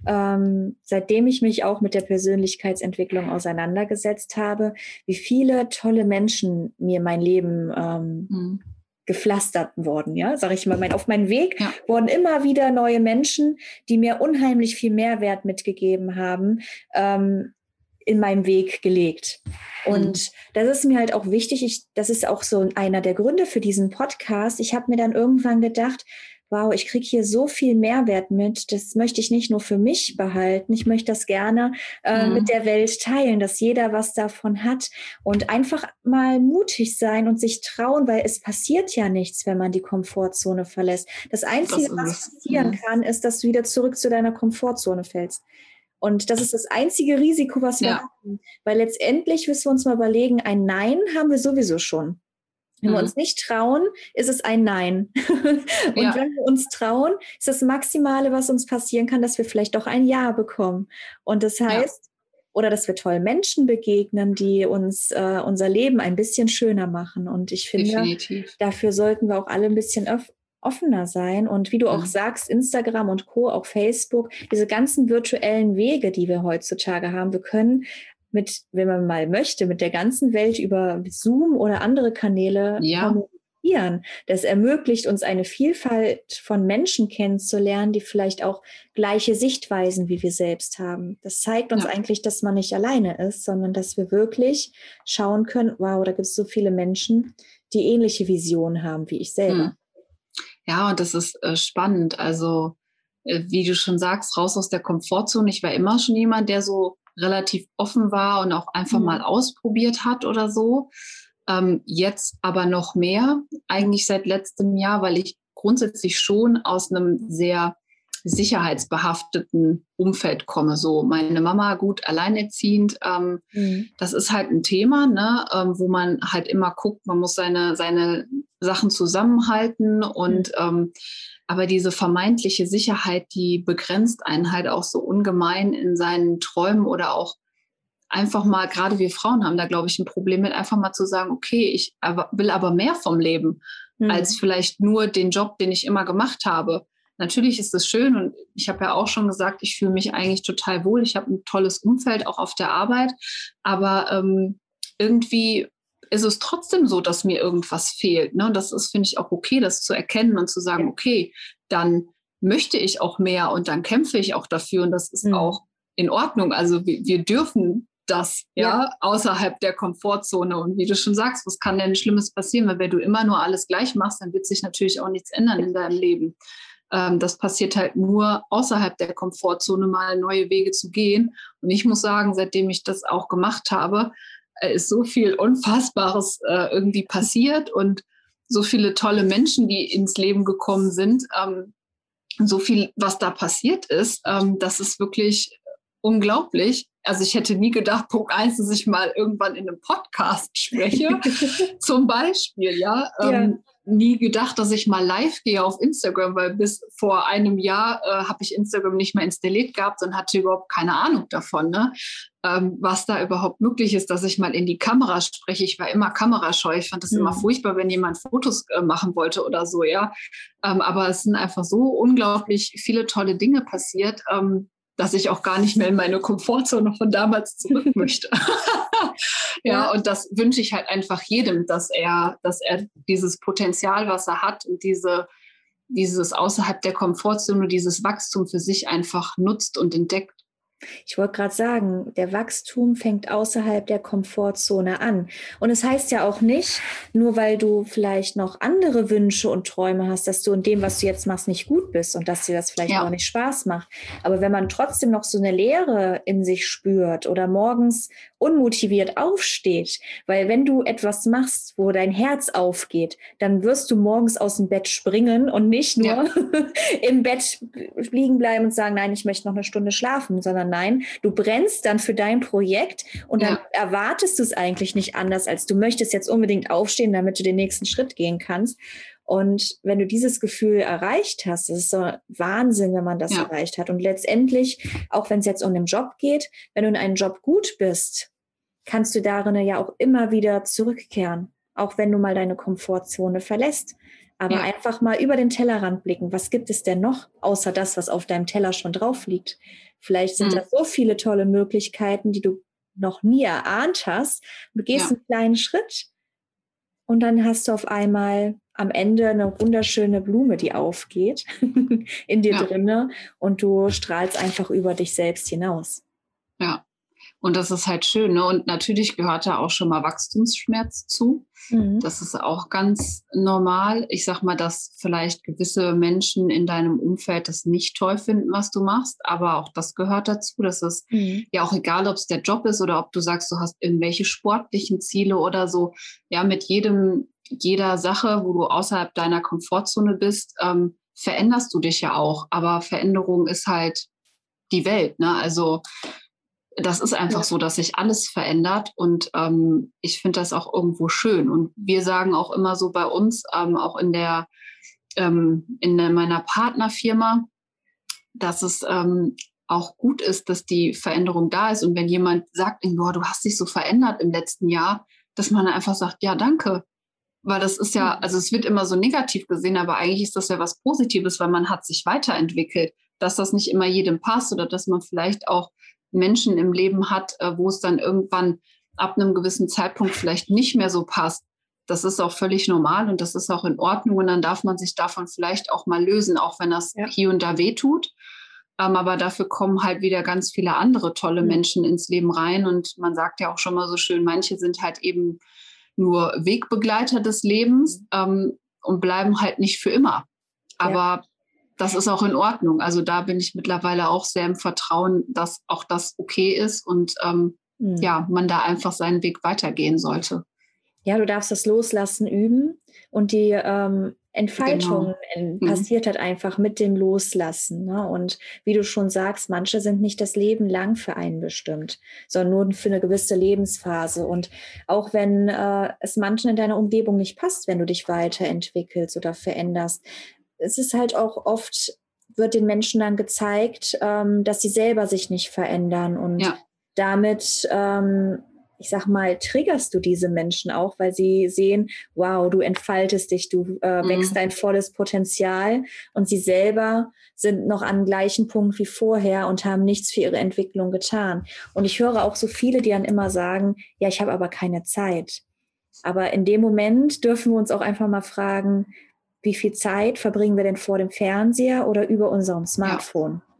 ähm, seitdem ich mich auch mit der Persönlichkeitsentwicklung auseinandergesetzt habe, wie viele tolle Menschen mir mein Leben ähm, mhm gepflastert worden, ja, sage ich mal. Mein, auf meinen Weg ja. wurden immer wieder neue Menschen, die mir unheimlich viel Mehrwert mitgegeben haben, ähm, in meinem Weg gelegt. Und mhm. das ist mir halt auch wichtig. Ich, das ist auch so einer der Gründe für diesen Podcast. Ich habe mir dann irgendwann gedacht, wow, ich kriege hier so viel Mehrwert mit, das möchte ich nicht nur für mich behalten, ich möchte das gerne äh, mhm. mit der Welt teilen, dass jeder was davon hat und einfach mal mutig sein und sich trauen, weil es passiert ja nichts, wenn man die Komfortzone verlässt. Das Einzige, das was passieren mhm. kann, ist, dass du wieder zurück zu deiner Komfortzone fällst. Und das ist das einzige Risiko, was wir ja. haben. Weil letztendlich müssen wir uns mal überlegen, ein Nein haben wir sowieso schon. Wenn mhm. wir uns nicht trauen, ist es ein Nein. und ja. wenn wir uns trauen, ist das Maximale, was uns passieren kann, dass wir vielleicht doch ein Ja bekommen. Und das heißt, ja. oder dass wir tollen Menschen begegnen, die uns äh, unser Leben ein bisschen schöner machen. Und ich finde, Definitiv. dafür sollten wir auch alle ein bisschen offener sein. Und wie du auch mhm. sagst, Instagram und Co., auch Facebook, diese ganzen virtuellen Wege, die wir heutzutage haben, wir können mit, wenn man mal möchte, mit der ganzen Welt über Zoom oder andere Kanäle ja. kommunizieren. Das ermöglicht uns eine Vielfalt von Menschen kennenzulernen, die vielleicht auch gleiche Sichtweisen wie wir selbst haben. Das zeigt uns ja. eigentlich, dass man nicht alleine ist, sondern dass wir wirklich schauen können, wow, da gibt es so viele Menschen, die ähnliche Visionen haben wie ich selber. Hm. Ja, und das ist äh, spannend. Also, äh, wie du schon sagst, raus aus der Komfortzone. Ich war immer schon jemand, der so relativ offen war und auch einfach mhm. mal ausprobiert hat oder so. Ähm, jetzt aber noch mehr, eigentlich seit letztem Jahr, weil ich grundsätzlich schon aus einem sehr sicherheitsbehafteten Umfeld komme. So meine Mama gut alleinerziehend, ähm, mhm. das ist halt ein Thema, ne, ähm, wo man halt immer guckt, man muss seine, seine Sachen zusammenhalten und mhm. ähm, aber diese vermeintliche Sicherheit, die begrenzt einen halt auch so ungemein in seinen Träumen oder auch einfach mal, gerade wir Frauen haben da, glaube ich, ein Problem mit, einfach mal zu sagen, okay, ich will aber mehr vom Leben mhm. als vielleicht nur den Job, den ich immer gemacht habe. Natürlich ist das schön und ich habe ja auch schon gesagt, ich fühle mich eigentlich total wohl. Ich habe ein tolles Umfeld auch auf der Arbeit, aber ähm, irgendwie ist es trotzdem so, dass mir irgendwas fehlt. Ne? Und das ist, finde ich, auch okay, das zu erkennen und zu sagen, okay, dann möchte ich auch mehr und dann kämpfe ich auch dafür und das ist mhm. auch in Ordnung. Also wir, wir dürfen das ja, ja, außerhalb der Komfortzone. Und wie du schon sagst, was kann denn Schlimmes passieren? Weil wenn du immer nur alles gleich machst, dann wird sich natürlich auch nichts ändern in deinem Leben. Ähm, das passiert halt nur außerhalb der Komfortzone, mal neue Wege zu gehen. Und ich muss sagen, seitdem ich das auch gemacht habe, ist so viel Unfassbares äh, irgendwie passiert und so viele tolle Menschen, die ins Leben gekommen sind, ähm, so viel, was da passiert ist, ähm, das ist wirklich unglaublich. Also ich hätte nie gedacht, Punkt eins, dass ich mal irgendwann in einem Podcast spreche, zum Beispiel, ja. ja. Nie gedacht, dass ich mal live gehe auf Instagram, weil bis vor einem Jahr äh, habe ich Instagram nicht mehr installiert gehabt und hatte überhaupt keine Ahnung davon, ne? ähm, was da überhaupt möglich ist, dass ich mal in die Kamera spreche. Ich war immer kamerascheu. Ich fand das mhm. immer furchtbar, wenn jemand Fotos äh, machen wollte oder so, ja. Ähm, aber es sind einfach so unglaublich viele tolle Dinge passiert, ähm, dass ich auch gar nicht mehr in meine Komfortzone von damals zurück möchte. ja, ja, und das wünsche ich halt einfach jedem, dass er, dass er dieses Potenzial, was er hat und diese, dieses außerhalb der Komfortzone, dieses Wachstum für sich einfach nutzt und entdeckt. Ich wollte gerade sagen, der Wachstum fängt außerhalb der Komfortzone an. Und es heißt ja auch nicht, nur weil du vielleicht noch andere Wünsche und Träume hast, dass du in dem, was du jetzt machst, nicht gut bist und dass dir das vielleicht ja. auch nicht Spaß macht. Aber wenn man trotzdem noch so eine Leere in sich spürt oder morgens unmotiviert aufsteht, weil wenn du etwas machst, wo dein Herz aufgeht, dann wirst du morgens aus dem Bett springen und nicht nur ja. im Bett liegen bleiben und sagen, nein, ich möchte noch eine Stunde schlafen, sondern nein, du brennst dann für dein Projekt und dann ja. erwartest du es eigentlich nicht anders, als du möchtest jetzt unbedingt aufstehen, damit du den nächsten Schritt gehen kannst. Und wenn du dieses Gefühl erreicht hast, das ist so Wahnsinn, wenn man das ja. erreicht hat. Und letztendlich, auch wenn es jetzt um den Job geht, wenn du in einem Job gut bist, kannst du darin ja auch immer wieder zurückkehren, auch wenn du mal deine Komfortzone verlässt. Aber ja. einfach mal über den Tellerrand blicken. Was gibt es denn noch, außer das, was auf deinem Teller schon drauf liegt? Vielleicht sind mhm. da so viele tolle Möglichkeiten, die du noch nie erahnt hast. Du gehst ja. einen kleinen Schritt und dann hast du auf einmal am Ende eine wunderschöne Blume, die aufgeht in dir ja. drinne und du strahlst einfach über dich selbst hinaus. Ja. Und das ist halt schön. Ne? Und natürlich gehört da auch schon mal Wachstumsschmerz zu. Mhm. Das ist auch ganz normal. Ich sag mal, dass vielleicht gewisse Menschen in deinem Umfeld das nicht toll finden, was du machst. Aber auch das gehört dazu. Das ist mhm. ja auch egal, ob es der Job ist oder ob du sagst, du hast irgendwelche sportlichen Ziele oder so. Ja, mit jedem, jeder Sache, wo du außerhalb deiner Komfortzone bist, ähm, veränderst du dich ja auch. Aber Veränderung ist halt die Welt. Ne? Also das ist einfach ja. so, dass sich alles verändert und ähm, ich finde das auch irgendwo schön. Und wir sagen auch immer so bei uns, ähm, auch in der ähm, in meiner Partnerfirma, dass es ähm, auch gut ist, dass die Veränderung da ist. Und wenn jemand sagt, boah, du hast dich so verändert im letzten Jahr, dass man einfach sagt, ja, danke. Weil das ist ja, also es wird immer so negativ gesehen, aber eigentlich ist das ja was Positives, weil man hat sich weiterentwickelt. Dass das nicht immer jedem passt oder dass man vielleicht auch Menschen im Leben hat, äh, wo es dann irgendwann ab einem gewissen Zeitpunkt vielleicht nicht mehr so passt. Das ist auch völlig normal und das ist auch in Ordnung und dann darf man sich davon vielleicht auch mal lösen, auch wenn das ja. hier und da wehtut. Ähm, aber dafür kommen halt wieder ganz viele andere tolle. Menschen ins Leben rein und man sagt ja auch schon mal so schön, manche sind halt eben nur Wegbegleiter des Lebens mhm. ähm, und bleiben halt nicht für immer. Aber ja das ist auch in Ordnung. Also da bin ich mittlerweile auch sehr im Vertrauen, dass auch das okay ist und ähm, mhm. ja, man da einfach seinen Weg weitergehen sollte. Ja, du darfst das Loslassen üben und die ähm, Entfaltung genau. Mhm. passiert halt einfach mit dem Loslassen. Ne? Und wie du schon sagst, manche sind nicht das Leben lang für einen bestimmt, sondern nur für eine gewisse Lebensphase. Und auch wenn äh, es manchen in deiner Umgebung nicht passt, wenn du dich weiterentwickelst oder veränderst, es ist halt auch oft, wird den Menschen dann gezeigt, ähm, dass sie selber sich nicht verändern und ja. damit, ähm, ich sag mal, triggerst du diese Menschen auch, weil sie sehen, wow, du entfaltest dich, du äh, mhm. wächst dein volles Potenzial und sie selber sind noch am gleichen Punkt wie vorher und haben nichts für ihre Entwicklung getan. Und ich höre auch so viele, die dann immer sagen, ja, ich habe aber keine Zeit. Aber in dem Moment dürfen wir uns auch einfach mal fragen, wie viel Zeit verbringen wir denn vor dem Fernseher oder über unserem Smartphone? Ja.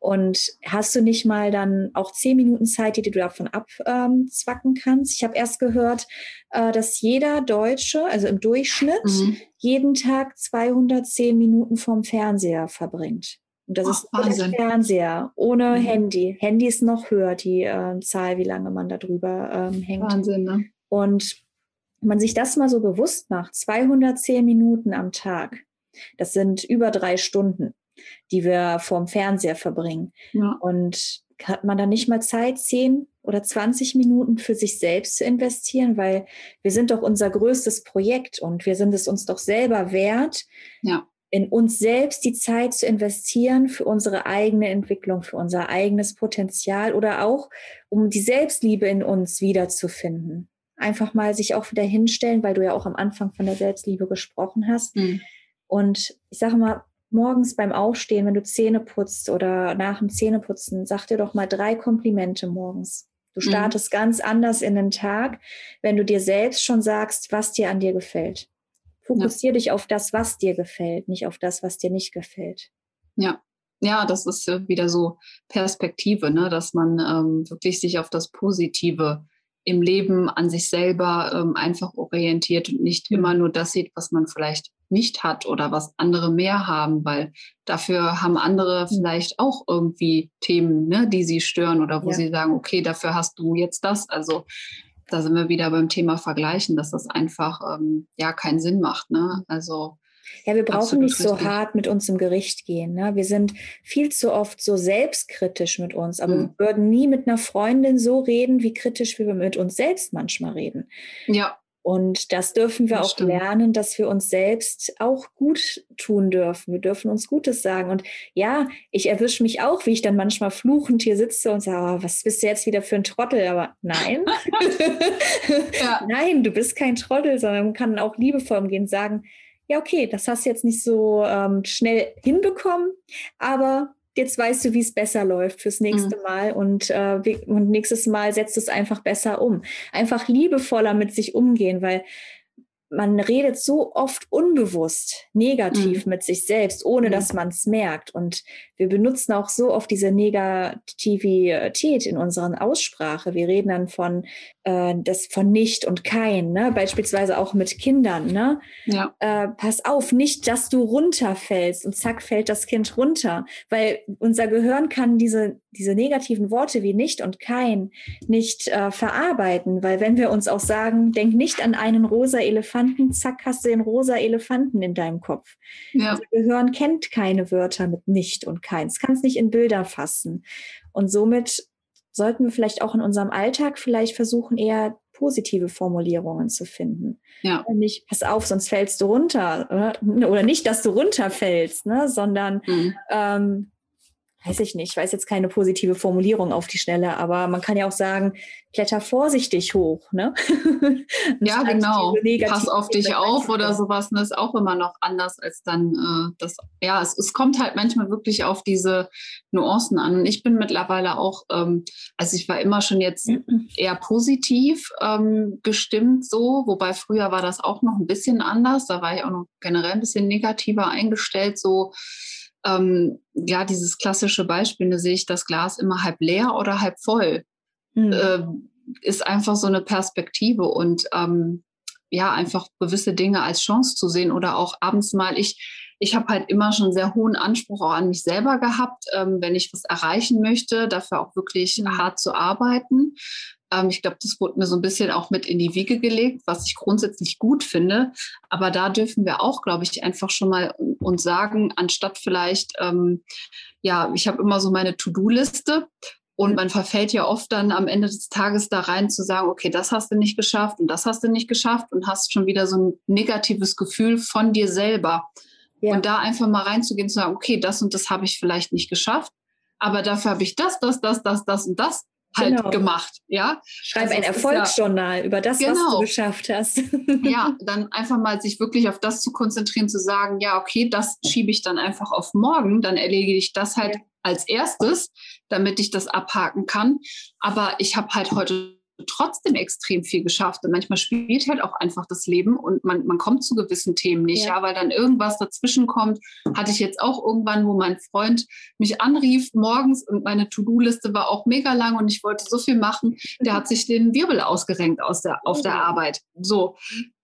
Und hast du nicht mal dann auch zehn Minuten Zeit, die du davon abzwacken ähm, kannst? Ich habe erst gehört, äh, dass jeder Deutsche, also im Durchschnitt, mhm. jeden Tag 210 Minuten vorm Fernseher verbringt. Und das Ach, ist der Fernseher, ohne mhm. Handy. Handy ist noch höher, die äh, Zahl, wie lange man da drüber ähm, hängt. Wahnsinn, ne? Und wenn man sich das mal so bewusst macht, 210 Minuten am Tag, das sind über drei Stunden, die wir vorm Fernseher verbringen. Ja. Und hat man da nicht mal Zeit, 10 oder 20 Minuten für sich selbst zu investieren, weil wir sind doch unser größtes Projekt und wir sind es uns doch selber wert, ja. in uns selbst die Zeit zu investieren für unsere eigene Entwicklung, für unser eigenes Potenzial oder auch um die Selbstliebe in uns wiederzufinden einfach mal sich auch wieder hinstellen, weil du ja auch am Anfang von der Selbstliebe gesprochen hast. Mhm. Und ich sage mal, morgens beim Aufstehen, wenn du Zähne putzt oder nach dem Zähneputzen, sag dir doch mal drei Komplimente morgens. Du mhm. startest mhm. ganz anders in den Tag, wenn du dir selbst schon sagst, was dir an dir gefällt. Fokussiere ja. dich auf das, was dir gefällt, nicht auf das, was dir nicht gefällt. Ja, ja, das ist wieder so Perspektive, ne? dass man ähm, wirklich sich auf das Positive im Leben an sich selber ähm, einfach orientiert und nicht mhm. immer nur das sieht, was man vielleicht nicht hat oder was andere mehr haben, weil dafür haben andere mhm. vielleicht auch irgendwie Themen, ne, die sie stören oder wo ja. sie sagen, okay, dafür hast du jetzt das. Also da sind wir wieder beim Thema Vergleichen, dass das einfach ähm, ja keinen Sinn macht. Ne? Also ja, wir brauchen nicht so hart mit uns im Gericht gehen. Ne? Wir sind viel zu oft so selbstkritisch mit uns, aber mhm. wir würden nie mit einer Freundin so reden, wie kritisch wir mit uns selbst manchmal reden. Ja. Und das dürfen wir das auch stimmt. lernen, dass wir uns selbst auch gut tun dürfen. Wir dürfen uns Gutes sagen. Und ja, ich erwische mich auch, wie ich dann manchmal fluchend hier sitze und sage, oh, was bist du jetzt wieder für ein Trottel? Aber nein, ja. nein, du bist kein Trottel, sondern man kann auch liebevoll umgehen und sagen, ja, okay, das hast du jetzt nicht so ähm, schnell hinbekommen, aber jetzt weißt du, wie es besser läuft fürs nächste mhm. Mal und, äh, und nächstes Mal setzt es einfach besser um. Einfach liebevoller mit sich umgehen, weil man redet so oft unbewusst negativ mhm. mit sich selbst, ohne mhm. dass man es merkt. Und wir benutzen auch so oft diese Negativität in unserer Aussprache. Wir reden dann von äh, das von nicht und kein, ne? beispielsweise auch mit Kindern. Ne? Ja. Äh, pass auf, nicht, dass du runterfällst und zack fällt das Kind runter, weil unser Gehirn kann diese diese negativen Worte wie nicht und kein nicht äh, verarbeiten, weil wenn wir uns auch sagen, denk nicht an einen rosa Elefanten, zack, hast du den rosa Elefanten in deinem Kopf. Ja. Unser Gehirn kennt keine Wörter mit nicht und keins, kann es nicht in Bilder fassen. Und somit sollten wir vielleicht auch in unserem Alltag vielleicht versuchen, eher positive Formulierungen zu finden. Ja. Nicht, pass auf, sonst fällst du runter. Oder, oder nicht, dass du runterfällst, ne? sondern mhm. ähm, weiß ich nicht, ich weiß jetzt keine positive Formulierung auf die Schnelle, aber man kann ja auch sagen, kletter vorsichtig hoch, ne? ja, genau. Pass auf dich auf oder sowas, ne, ist auch immer noch anders als dann äh, das. Ja, es, es kommt halt manchmal wirklich auf diese Nuancen an. Und ich bin mittlerweile auch, ähm, also ich war immer schon jetzt mhm. eher positiv ähm, gestimmt so, wobei früher war das auch noch ein bisschen anders. Da war ich auch noch generell ein bisschen negativer eingestellt, so ähm, ja, dieses klassische Beispiel, da sehe ich das Glas immer halb leer oder halb voll, mhm. äh, ist einfach so eine Perspektive und ähm, ja, einfach gewisse Dinge als Chance zu sehen oder auch abends mal, ich, ich habe halt immer schon sehr hohen Anspruch auch an mich selber gehabt, ähm, wenn ich was erreichen möchte, dafür auch wirklich mhm. hart zu arbeiten. Ähm, ich glaube, das wurde mir so ein bisschen auch mit in die Wiege gelegt, was ich grundsätzlich gut finde. Aber da dürfen wir auch, glaube ich, einfach schon mal uns sagen, anstatt vielleicht, ähm, ja, ich habe immer so meine To-Do-Liste und man verfällt ja oft dann am Ende des Tages da rein zu sagen, okay, das hast du nicht geschafft und das hast du nicht geschafft und hast schon wieder so ein negatives Gefühl von dir selber. Ja. Und da einfach mal reinzugehen, zu sagen, okay, das und das habe ich vielleicht nicht geschafft, aber dafür habe ich das, das, das, das, das und das halt genau. gemacht. Ja? Schreib also ein Erfolgsjournal ja, über das, genau. was du genau. geschafft hast. ja, dann einfach mal sich wirklich auf das zu konzentrieren, zu sagen, ja, okay, das schiebe ich dann einfach auf morgen, dann erledige ich das halt als erstes, damit ich das abhaken kann. Aber ich habe halt heute trotzdem extrem viel geschafft. Und manchmal spielt halt auch einfach das Leben und man, man kommt zu gewissen Themen nicht, ja. ja, weil dann irgendwas dazwischen kommt. Hatte ich jetzt auch irgendwann, wo mein Freund mich anrief morgens und meine To-Do-Liste war auch mega lang und ich wollte so viel machen. Der hat sich den Wirbel ausgerenkt aus der, auf der oh. Arbeit. So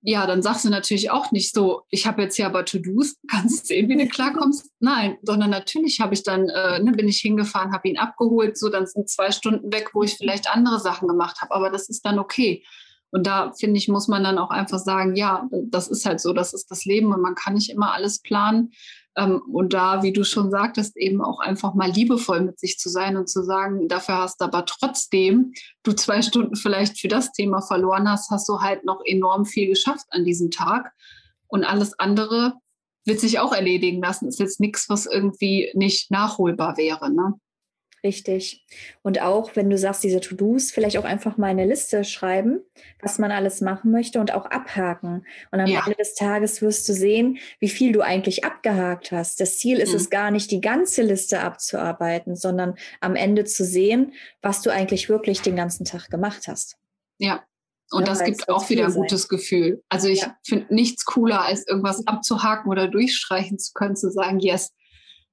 ja, dann sagst du natürlich auch nicht so, ich habe jetzt hier aber To-Dos, kannst sehen, wie du klarkommst. Nein, sondern natürlich habe ich dann, äh, ne, bin ich hingefahren, habe ihn abgeholt, so dann sind zwei Stunden weg, wo ich vielleicht andere Sachen gemacht habe, aber das ist dann okay. Und da finde ich, muss man dann auch einfach sagen, ja, das ist halt so, das ist das Leben und man kann nicht immer alles planen. Ähm, und da, wie du schon sagtest, eben auch einfach mal liebevoll mit sich zu sein und zu sagen, dafür hast du aber trotzdem, du zwei Stunden vielleicht für das Thema verloren hast, hast du halt noch enorm viel geschafft an diesem Tag. Und alles andere wird sich auch erledigen lassen. Ist jetzt nichts, was irgendwie nicht nachholbar wäre. Ne? Richtig. Und auch, wenn du sagst, diese To-Dos, vielleicht auch einfach mal eine Liste schreiben, was man alles machen möchte und auch abhaken. Und am ja. Ende des Tages wirst du sehen, wie viel du eigentlich abgehakt hast. Das Ziel ist mhm. es gar nicht, die ganze Liste abzuarbeiten, sondern am Ende zu sehen, was du eigentlich wirklich den ganzen Tag gemacht hast. Ja. Und ja, das gibt auch wieder ein gutes sein. Gefühl. Also ich ja. finde nichts cooler, als irgendwas abzuhaken oder durchstreichen zu können, zu sagen, yes,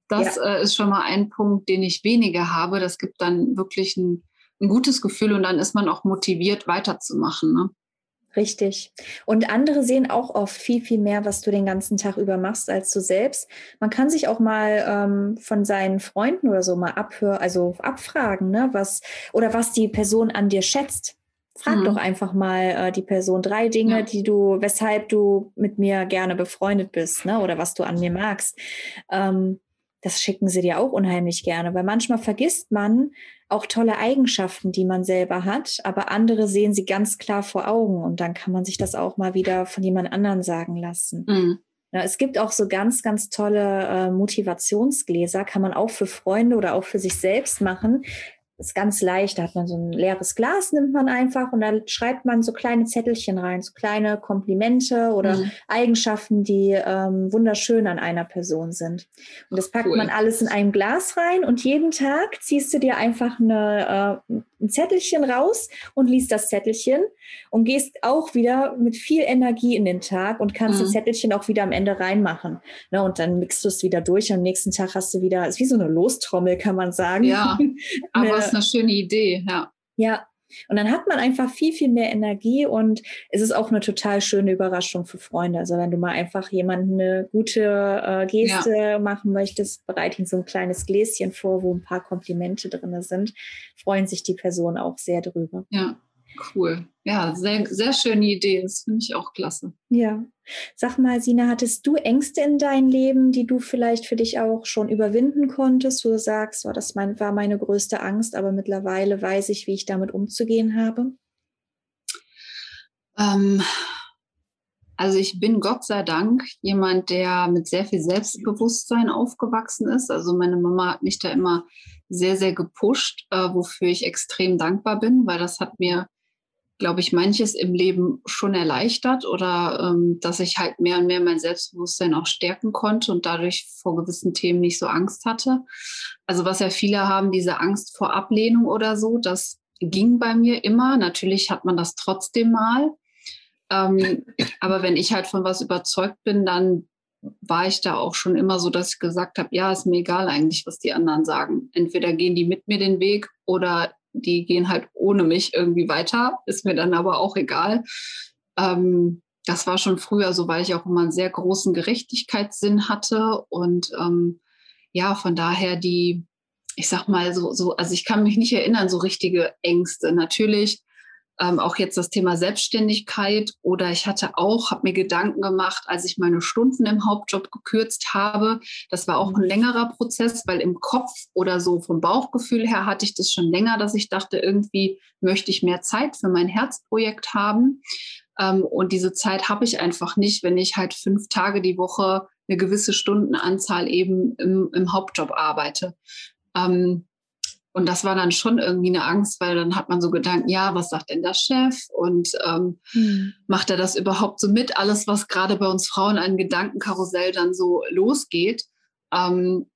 Das ja. äh, ist schon mal ein Punkt, den ich weniger habe. Das gibt dann wirklich ein, ein gutes Gefühl und dann ist man auch motiviert, weiterzumachen. Ne? Richtig. Und andere sehen auch oft viel, viel mehr, was du den ganzen Tag über machst, als du selbst. Man kann sich auch mal ähm, von seinen Freunden oder so mal abhören, also abfragen, ne, was oder was die Person an dir schätzt. Frag mhm. doch einfach mal äh, die Person drei Dinge, ja. die du, weshalb du mit mir gerne befreundet bist, ne, oder was du an mir magst. Ähm, das schicken sie dir auch unheimlich gerne, weil manchmal vergisst man, auch tolle Eigenschaften, die man selber hat, aber andere sehen sie ganz klar vor Augen und dann kann man sich das auch mal wieder von jemand anderen sagen lassen. Mhm. Ja, es gibt auch so ganz, ganz tolle äh, Motivationsgläser, kann man auch für Freunde oder auch für sich selbst machen ist ganz leicht. Da hat man so ein leeres Glas, nimmt man einfach und da schreibt man so kleine Zettelchen rein, so kleine Komplimente oder mhm. Eigenschaften, die ähm, wunderschön an einer Person sind. Und das packt cool. man alles in ein Glas rein und jeden Tag ziehst du dir einfach eine, äh, ein Zettelchen raus und liest das Zettelchen und gehst auch wieder mit viel Energie in den Tag und kannst mhm. das Zettelchen auch wieder am Ende reinmachen. Ne, und dann mixt du es wieder durch und am nächsten Tag hast du wieder, ist wie so eine Lostrommel, kann man sagen. Ja, aber es ist eine schöne Idee, ja. Ja, und dann hat man einfach viel, viel mehr Energie und es ist auch eine total schöne Überraschung für Freunde. Also wenn du mal einfach jemanden eine gute äh, Geste ja. machen möchtest, bereite ihm so ein kleines Gläschen vor, wo ein paar Komplimente drin sind, freuen sich die Personen auch sehr drüber. Ja, Cool. Ja, sehr, sehr schöne Idee. Das finde ich auch klasse. Ja. Sag mal, Sina, hattest du Ängste in deinem Leben, die du vielleicht für dich auch schon überwinden konntest, wo du sagst, oh, das war meine größte Angst, aber mittlerweile weiß ich, wie ich damit umzugehen habe? Ähm, also ich bin Gott sei Dank jemand, der mit sehr viel Selbstbewusstsein aufgewachsen ist. Also meine Mama hat mich da immer sehr, sehr gepusht, äh, wofür ich extrem dankbar bin, weil das hat mir glaube ich, manches im Leben schon erleichtert oder ähm, dass ich halt mehr und mehr mein Selbstbewusstsein auch stärken konnte und dadurch vor gewissen Themen nicht so Angst hatte. Also was ja viele haben, diese Angst vor Ablehnung oder so, das ging bei mir immer. Natürlich hat man das trotzdem mal. Ähm, aber wenn ich halt von was überzeugt bin, dann war ich da auch schon immer so, dass ich gesagt habe, ja, ist mir egal eigentlich, was die anderen sagen. Entweder gehen die mit mir den Weg oder die gehen halt ohne mich irgendwie weiter, ist mir dann aber auch egal. Ähm, das war schon früher so, weil ich auch immer einen sehr großen Gerechtigkeitssinn hatte und ähm, ja, von daher die, ich sag mal so, so, also ich kann mich nicht erinnern, so richtige Ängste. Natürlich ähm, auch jetzt das Thema Selbstständigkeit oder ich hatte auch, habe mir Gedanken gemacht, als ich meine Stunden im Hauptjob gekürzt habe. Das war auch ein mhm. längerer Prozess, weil im Kopf oder so vom Bauchgefühl her hatte ich das schon länger, dass ich dachte, irgendwie möchte ich mehr Zeit für mein Herzprojekt haben. Ähm, und diese Zeit habe ich einfach nicht, wenn ich halt fünf Tage die Woche eine gewisse Stundenanzahl eben im, im Hauptjob arbeite. Ähm, und das war dann schon irgendwie eine Angst, weil dann hat man so Gedanken, ja, was sagt denn der Chef? Und ähm, mhm. macht er das überhaupt so mit? Alles, was gerade bei uns Frauen an Gedankenkarussell dann so losgeht. Ähm,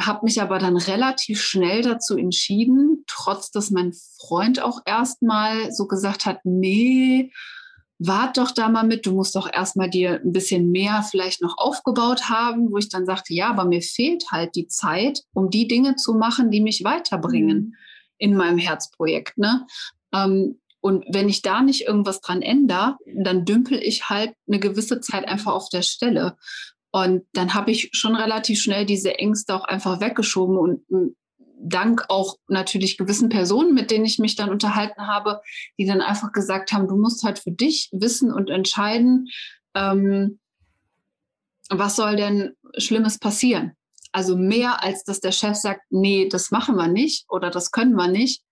habe mich aber dann relativ schnell dazu entschieden, trotz dass mein Freund auch erstmal so gesagt hat, nee, wart doch da mal mit, du musst doch erstmal dir ein bisschen mehr vielleicht noch aufgebaut haben, wo ich dann sagte, ja, aber mir fehlt halt die Zeit, um die Dinge zu machen, die mich weiterbringen mhm. in meinem Herzprojekt. Ne? Ähm, und wenn ich da nicht irgendwas dran ändere, dann dümpel ich halt eine gewisse Zeit einfach auf der Stelle. Und dann habe ich schon relativ schnell diese Ängste auch einfach weggeschoben und dank auch natürlich gewissen Personen, mit denen ich mich dann unterhalten habe, die dann einfach gesagt haben, du musst halt für dich wissen und entscheiden, ähm, was soll denn Schlimmes passieren. Also mehr als dass der Chef sagt, nee, das machen wir nicht oder das können wir nicht,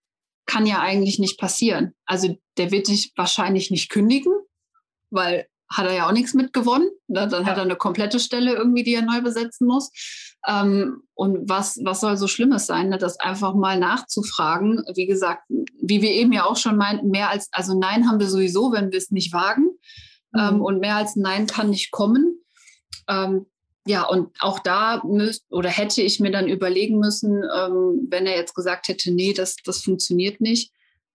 kann ja eigentlich nicht passieren. Also der wird dich wahrscheinlich nicht kündigen, weil hat er ja auch nichts mitgewonnen. Ne? Dann ja. hat er eine komplette Stelle irgendwie, die er neu besetzen muss. Ähm, und was, was soll so Schlimmes sein, ne? das einfach mal nachzufragen. Wie gesagt, wie wir eben ja auch schon meinten, mehr als, also Nein haben wir sowieso, wenn wir es nicht wagen. Mhm. Ähm, und mehr als Nein kann nicht kommen. Ähm, ja, und auch da müsst, oder hätte ich mir dann überlegen müssen, ähm, wenn er jetzt gesagt hätte, nee, das, das funktioniert nicht,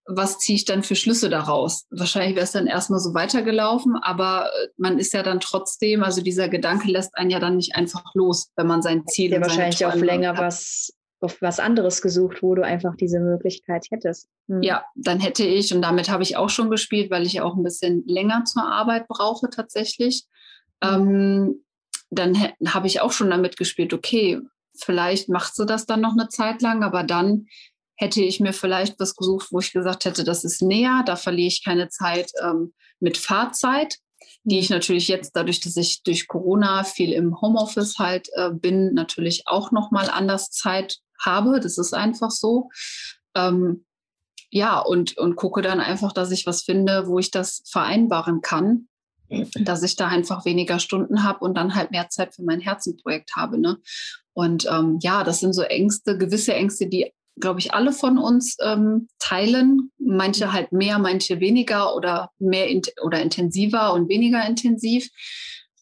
was ziehe ich dann für Schlüsse daraus? Wahrscheinlich wäre es dann erstmal so weitergelaufen, aber äh, man ist ja dann trotzdem, also dieser Gedanke lässt einen ja dann nicht einfach los, wenn man sein Ziel ja wahrscheinlich auch länger was auf was anderes gesucht, wo du einfach diese Möglichkeit hättest. Hm. Ja, dann hätte ich, und damit habe ich auch schon gespielt, weil ich ja auch ein bisschen länger zur Arbeit brauche tatsächlich. Mhm. Ähm, dann habe ich auch schon damit gespielt, okay, vielleicht machst du das dann noch eine Zeit lang, aber dann hätte ich mir vielleicht was gesucht, wo ich gesagt hätte, das ist näher, da verliere ich keine Zeit ähm, mit Fahrzeit, die ich natürlich jetzt dadurch, dass ich durch Corona viel im Homeoffice halt äh, bin, natürlich auch noch mal anders Zeit habe. Das ist einfach so. Ähm, ja, und, und gucke dann einfach, dass ich was finde, wo ich das vereinbaren kann, dass ich da einfach weniger Stunden habe und dann halt mehr Zeit für mein Herzenprojekt habe. Ne? Und ähm, ja, das sind so Ängste, gewisse Ängste, die glaube ich, alle von uns ähm, teilen. Manche halt mehr, manche weniger oder mehr in, oder intensiver und weniger intensiv.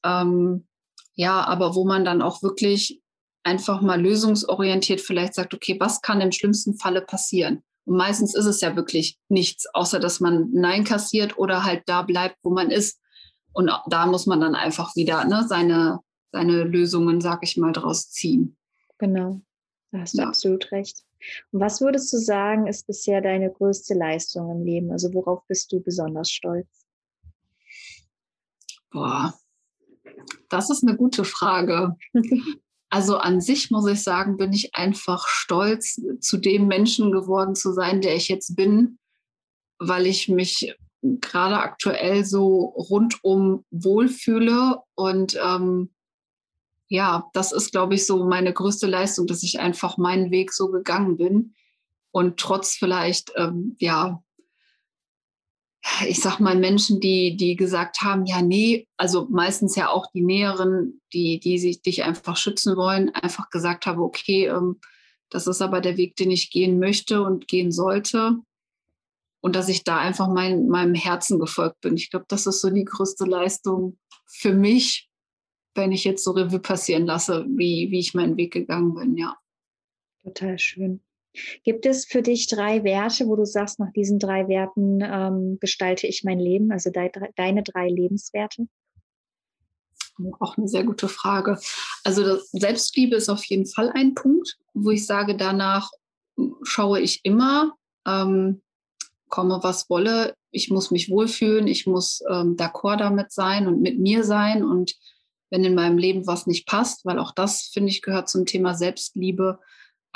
Ähm, ja, aber wo man dann auch wirklich einfach mal lösungsorientiert vielleicht sagt, okay, was kann im schlimmsten Falle passieren? Und meistens ist es ja wirklich nichts, außer dass man Nein kassiert oder halt da bleibt, wo man ist. Und da muss man dann einfach wieder ne, seine, seine Lösungen, sag ich mal, draus ziehen. Genau, da hast du ja. absolut recht. Und was würdest du sagen, ist bisher deine größte Leistung im Leben? Also worauf bist du besonders stolz? Boah, das ist eine gute Frage. Also an sich muss ich sagen, bin ich einfach stolz, zu dem Menschen geworden zu sein, der ich jetzt bin, weil ich mich gerade aktuell so rundum wohlfühle und ähm, ja, das ist, glaube ich, so meine größte Leistung, dass ich einfach meinen Weg so gegangen bin und trotz vielleicht, ähm, ja, ich sag mal Menschen, die, die gesagt haben, ja, nee, also meistens ja auch die Näheren, die, die sich dich einfach schützen wollen, einfach gesagt habe, okay, ähm, das ist aber der Weg, den ich gehen möchte und gehen sollte. Und dass ich da einfach mein, meinem Herzen gefolgt bin. Ich glaube, das ist so die größte Leistung für mich, wenn ich jetzt so Revue passieren lasse, wie, wie ich meinen Weg gegangen bin, ja. Total schön. Gibt es für dich drei Werte, wo du sagst, nach diesen drei Werten ähm, gestalte ich mein Leben, also de deine drei Lebenswerte? Auch eine sehr gute Frage. Also Selbstliebe ist auf jeden Fall ein Punkt, wo ich sage, danach schaue ich immer, ähm, komme was wolle. Ich muss mich wohlfühlen, ich muss ähm, d'accord damit sein und mit mir sein und wenn in meinem Leben was nicht passt, weil auch das, finde ich, gehört zum Thema Selbstliebe,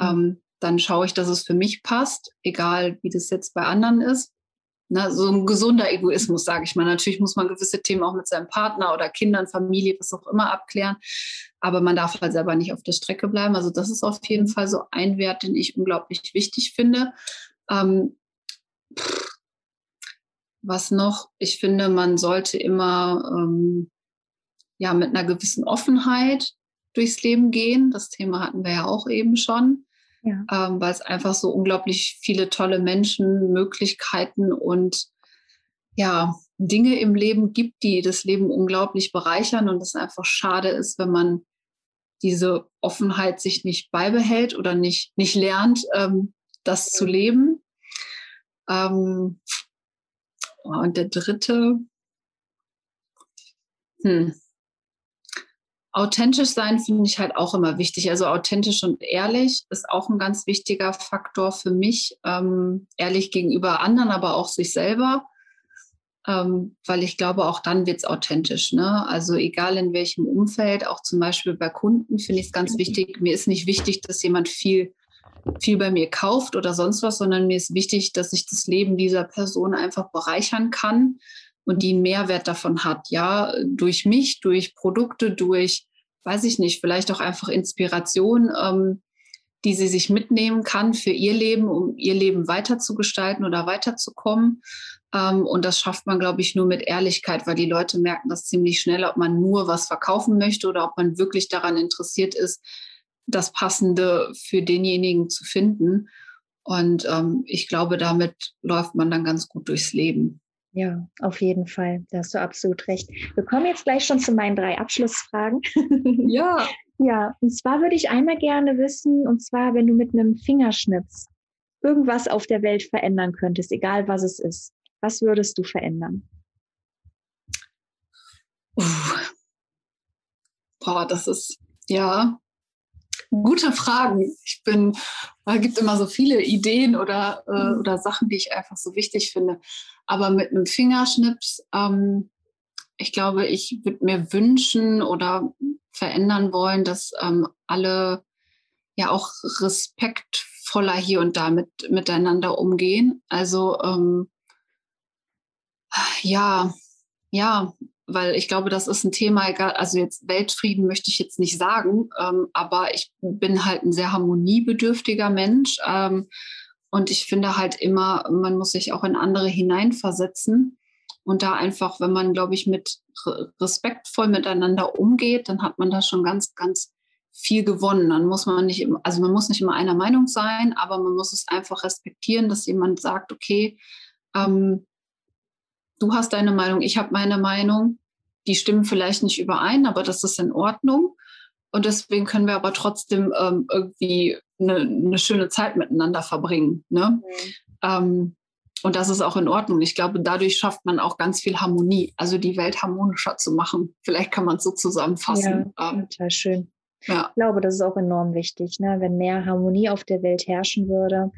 ähm, dann schaue ich, dass es für mich passt, egal wie das jetzt bei anderen ist. Na, so ein gesunder Egoismus, sage ich mal. Natürlich muss man gewisse Themen auch mit seinem Partner oder Kindern, Familie, was auch immer abklären. Aber man darf halt selber nicht auf der Strecke bleiben. Also das ist auf jeden Fall so ein Wert, den ich unglaublich wichtig finde. Ähm, was noch? Ich finde, man sollte immer ähm, ja mit einer gewissen Offenheit durchs Leben gehen. Das Thema hatten wir ja auch eben schon, ja. ähm, weil es einfach so unglaublich viele tolle Menschen, Möglichkeiten und ja, Dinge im Leben gibt, die das Leben unglaublich bereichern und es einfach schade ist, wenn man diese Offenheit sich nicht beibehält oder nicht, nicht lernt, ähm, das zu leben. Ähm, und der dritte, hm, Authentisch sein finde ich halt auch immer wichtig. Also authentisch und ehrlich ist auch ein ganz wichtiger Faktor für mich. Ähm, ehrlich gegenüber anderen, aber auch sich selber. Ähm, weil ich glaube, auch dann wird es authentisch. Ne? Also egal in welchem Umfeld, auch zum Beispiel bei Kunden finde ich es ganz wichtig. Mir ist nicht wichtig, dass jemand viel, viel bei mir kauft oder sonst was, sondern mir ist wichtig, dass ich das Leben dieser Person einfach bereichern kann und die einen Mehrwert davon hat. Ja, durch mich, durch Produkte, durch, weiß ich nicht, vielleicht auch einfach Inspiration, ähm, die sie sich mitnehmen kann für ihr Leben, um ihr Leben weiterzugestalten oder weiterzukommen. Ähm, und das schafft man, glaube ich, nur mit Ehrlichkeit, weil die Leute merken das ziemlich schnell, ob man nur was verkaufen möchte oder ob man wirklich daran interessiert ist, das Passende für denjenigen zu finden. Und ähm, ich glaube, damit läuft man dann ganz gut durchs Leben. Ja, auf jeden Fall. Da hast du absolut recht. Wir kommen jetzt gleich schon zu meinen drei Abschlussfragen. Ja. ja, und zwar würde ich einmal gerne wissen, und zwar, wenn du mit einem Fingerschnips irgendwas auf der Welt verändern könntest, egal was es ist, was würdest du verändern? Boah, das ist ja gute Fragen. Ich bin, es gibt immer so viele Ideen oder, äh, mhm. oder Sachen, die ich einfach so wichtig finde. Aber mit einem Fingerschnips, ähm, ich glaube, ich würde mir wünschen oder verändern wollen, dass ähm, alle ja auch respektvoller hier und da mit, miteinander umgehen. Also ähm, ja, ja, weil ich glaube, das ist ein Thema, also jetzt Weltfrieden möchte ich jetzt nicht sagen, ähm, aber ich bin halt ein sehr harmoniebedürftiger Mensch. Ähm, und ich finde halt immer, man muss sich auch in andere hineinversetzen. Und da einfach, wenn man, glaube ich, mit respektvoll miteinander umgeht, dann hat man da schon ganz, ganz viel gewonnen. Dann muss man nicht, also man muss nicht immer einer Meinung sein, aber man muss es einfach respektieren, dass jemand sagt, okay, ähm, du hast deine Meinung, ich habe meine Meinung, die stimmen vielleicht nicht überein, aber das ist in Ordnung. Und deswegen können wir aber trotzdem ähm, irgendwie eine, eine, schöne Zeit miteinander verbringen. Ne? Mhm. Ähm, und das ist auch in Ordnung. Ich glaube, dadurch schafft man auch ganz viel Harmonie, also die Welt harmonischer zu machen. Vielleicht kann man es so zusammenfassen. Ja, ähm, total schön. Ja. Ich glaube, das ist auch enorm wichtig. Ne? Wenn mehr Harmonie auf der Welt herrschen würde,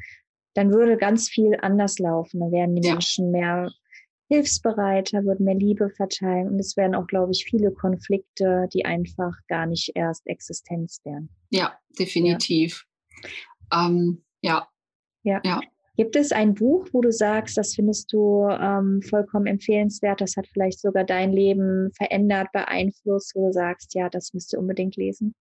dann würde ganz viel anders laufen. Da wären die ja. Menschen mehr hilfsbereiter, würden mehr Liebe verteilen und es wären auch, glaube ich, viele Konflikte, die einfach gar nicht erst Existenz wären. Ja, definitiv. Ja. Ähm, ja. ja. ja. Gibt es ein Buch, wo du sagst, das findest du ähm, vollkommen empfehlenswert, das hat vielleicht sogar dein Leben verändert, beeinflusst, wo du sagst, ja, das müsst ihr unbedingt lesen?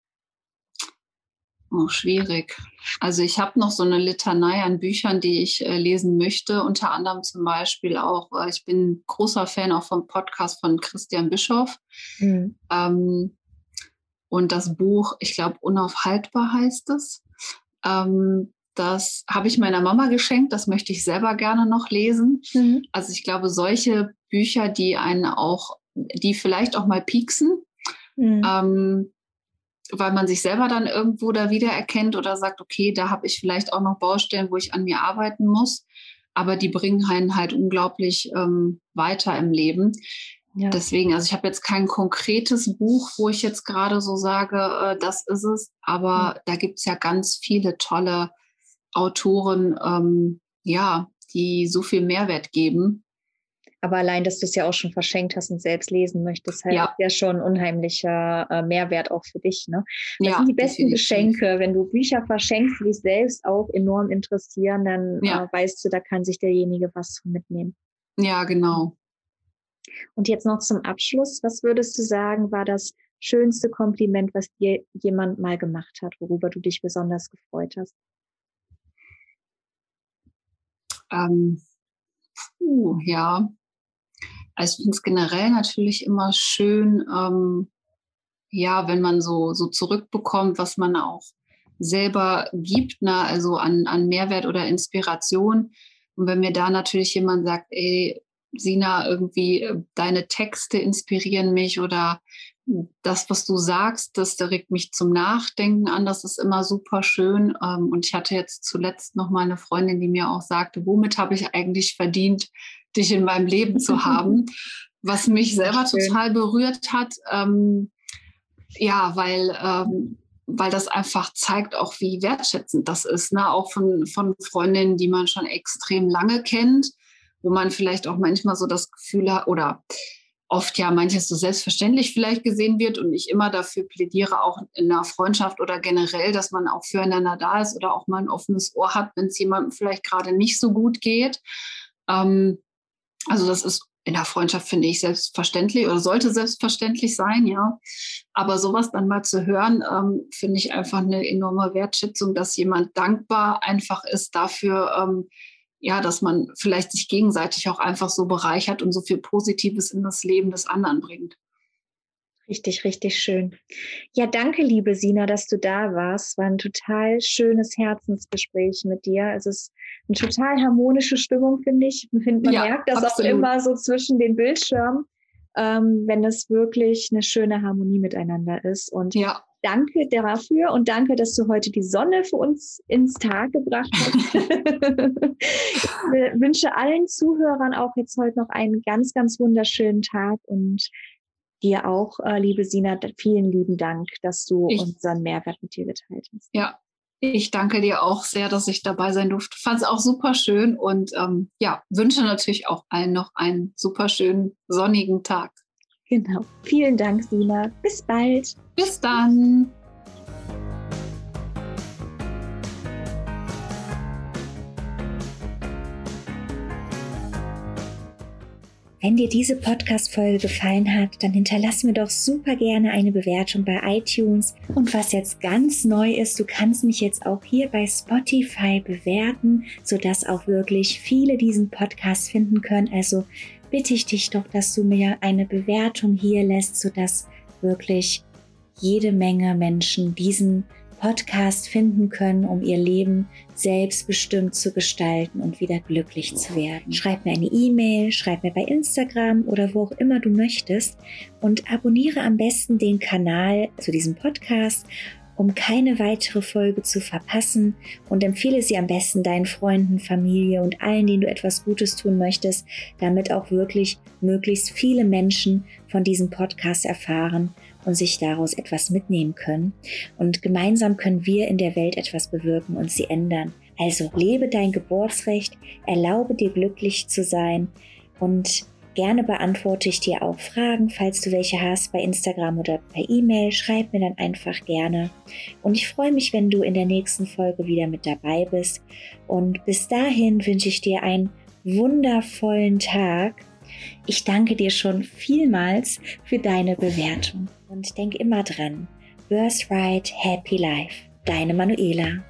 Oh, schwierig. Also ich habe noch so eine Litanei an Büchern, die ich äh, lesen möchte. Unter anderem zum Beispiel auch, äh, ich bin großer Fan auch vom Podcast von Christian Bischoff. Mhm. Ähm, und das Buch, ich glaube, Unaufhaltbar heißt es. Ähm, das habe ich meiner Mama geschenkt. Das möchte ich selber gerne noch lesen. Mhm. Also ich glaube, solche Bücher, die einen auch, die vielleicht auch mal pieksen. Mhm. Ähm, weil man sich selber dann irgendwo da wiedererkennt oder sagt, okay, da habe ich vielleicht auch noch Baustellen, wo ich an mir arbeiten muss. Aber die bringen einen halt unglaublich ähm, weiter im Leben. Ja. Deswegen, also ich habe jetzt kein konkretes Buch, wo ich jetzt gerade so sage, äh, das ist es. Aber mhm. da gibt es ja ganz viele tolle Autoren, ähm, ja, die so viel Mehrwert geben. Aber allein, dass du es ja auch schon verschenkt hast und selbst lesen möchtest, halt ja. ja schon ein unheimlicher äh, Mehrwert auch für dich. Ne? Das ja, sind die besten. Geschenke. Wenn du Bücher verschenkst, die dich selbst auch enorm interessieren, dann ja. äh, weißt du, da kann sich derjenige was mitnehmen. Ja, genau. Und jetzt noch zum Abschluss. Was würdest du sagen, war das schönste Kompliment, was dir jemand mal gemacht hat, worüber du dich besonders gefreut hast? Ähm, puh, ja, also ich finde es generell natürlich immer schön, ähm, ja, wenn man so, so zurückbekommt, was man auch selber gibt, ne? also an, an Mehrwert oder Inspiration. Und wenn mir da natürlich jemand sagt, ey, Sina, irgendwie äh, deine Texte inspirieren mich oder das, was du sagst, das, das regt mich zum Nachdenken an. Das ist immer super schön. Ähm, und ich hatte jetzt zuletzt noch mal eine Freundin, die mir auch sagte, womit habe ich eigentlich verdient, dich in meinem Leben zu haben, was mich selber total berührt hat. Ähm, ja, weil, ähm, weil das einfach zeigt auch, wie wertschätzend das ist. Ne? Auch von, von Freundinnen, die man schon extrem lange kennt, wo man vielleicht auch manchmal so das Gefühl hat oder oft ja manches so selbstverständlich vielleicht gesehen wird und ich immer dafür plädiere, auch in einer Freundschaft oder generell, dass man auch füreinander da ist oder auch mal ein offenes Ohr hat, wenn es jemandem vielleicht gerade nicht so gut geht. Ähm, also das ist in der Freundschaft, finde ich, selbstverständlich oder sollte selbstverständlich sein, ja. Aber sowas dann mal zu hören, ähm, finde ich einfach eine enorme Wertschätzung, dass jemand dankbar einfach ist dafür, ähm, ja, dass man vielleicht sich gegenseitig auch einfach so bereichert und so viel Positives in das Leben des anderen bringt. Richtig, richtig schön. Ja, danke, liebe Sina, dass du da warst. War ein total schönes Herzensgespräch mit dir. Es ist eine total harmonische Stimmung, finde ich. Man, ja, merkt das absolut. auch immer so zwischen den Bildschirmen. ähm, wenn es wirklich eine schöne Harmonie miteinander ist. Und ja. danke dafür und danke, dass du heute die Sonne für uns ins Tag gebracht hast. ich wünsche allen Zuhörern auch jetzt heute noch einen ganz, ganz wunderschönen Tag und dir auch, äh, liebe Sina, vielen lieben Dank, dass du ich, unseren Mehrwert mit dir geteilt hast. Ja, ich danke dir auch sehr, dass ich dabei sein durfte. Fand es auch super schön und ähm, ja, wünsche natürlich auch allen noch einen super schönen sonnigen Tag. Genau. Vielen Dank, Sina. Bis bald. Bis dann. Wenn dir diese Podcast-Folge gefallen hat, dann hinterlass mir doch super gerne eine Bewertung bei iTunes. Und was jetzt ganz neu ist, du kannst mich jetzt auch hier bei Spotify bewerten, sodass auch wirklich viele diesen Podcast finden können. Also bitte ich dich doch, dass du mir eine Bewertung hier lässt, sodass wirklich jede Menge Menschen diesen Podcast finden können, um ihr Leben selbstbestimmt zu gestalten und wieder glücklich zu werden. Schreib mir eine E-Mail, schreib mir bei Instagram oder wo auch immer du möchtest und abonniere am besten den Kanal zu diesem Podcast um keine weitere Folge zu verpassen und empfehle sie am besten deinen Freunden, Familie und allen, denen du etwas Gutes tun möchtest, damit auch wirklich möglichst viele Menschen von diesem Podcast erfahren und sich daraus etwas mitnehmen können. Und gemeinsam können wir in der Welt etwas bewirken und sie ändern. Also lebe dein Geburtsrecht, erlaube dir glücklich zu sein und Gerne beantworte ich dir auch Fragen, falls du welche hast, bei Instagram oder per E-Mail. Schreib mir dann einfach gerne. Und ich freue mich, wenn du in der nächsten Folge wieder mit dabei bist. Und bis dahin wünsche ich dir einen wundervollen Tag. Ich danke dir schon vielmals für deine Bewertung. Und denk immer dran, Birthright Happy Life. Deine Manuela.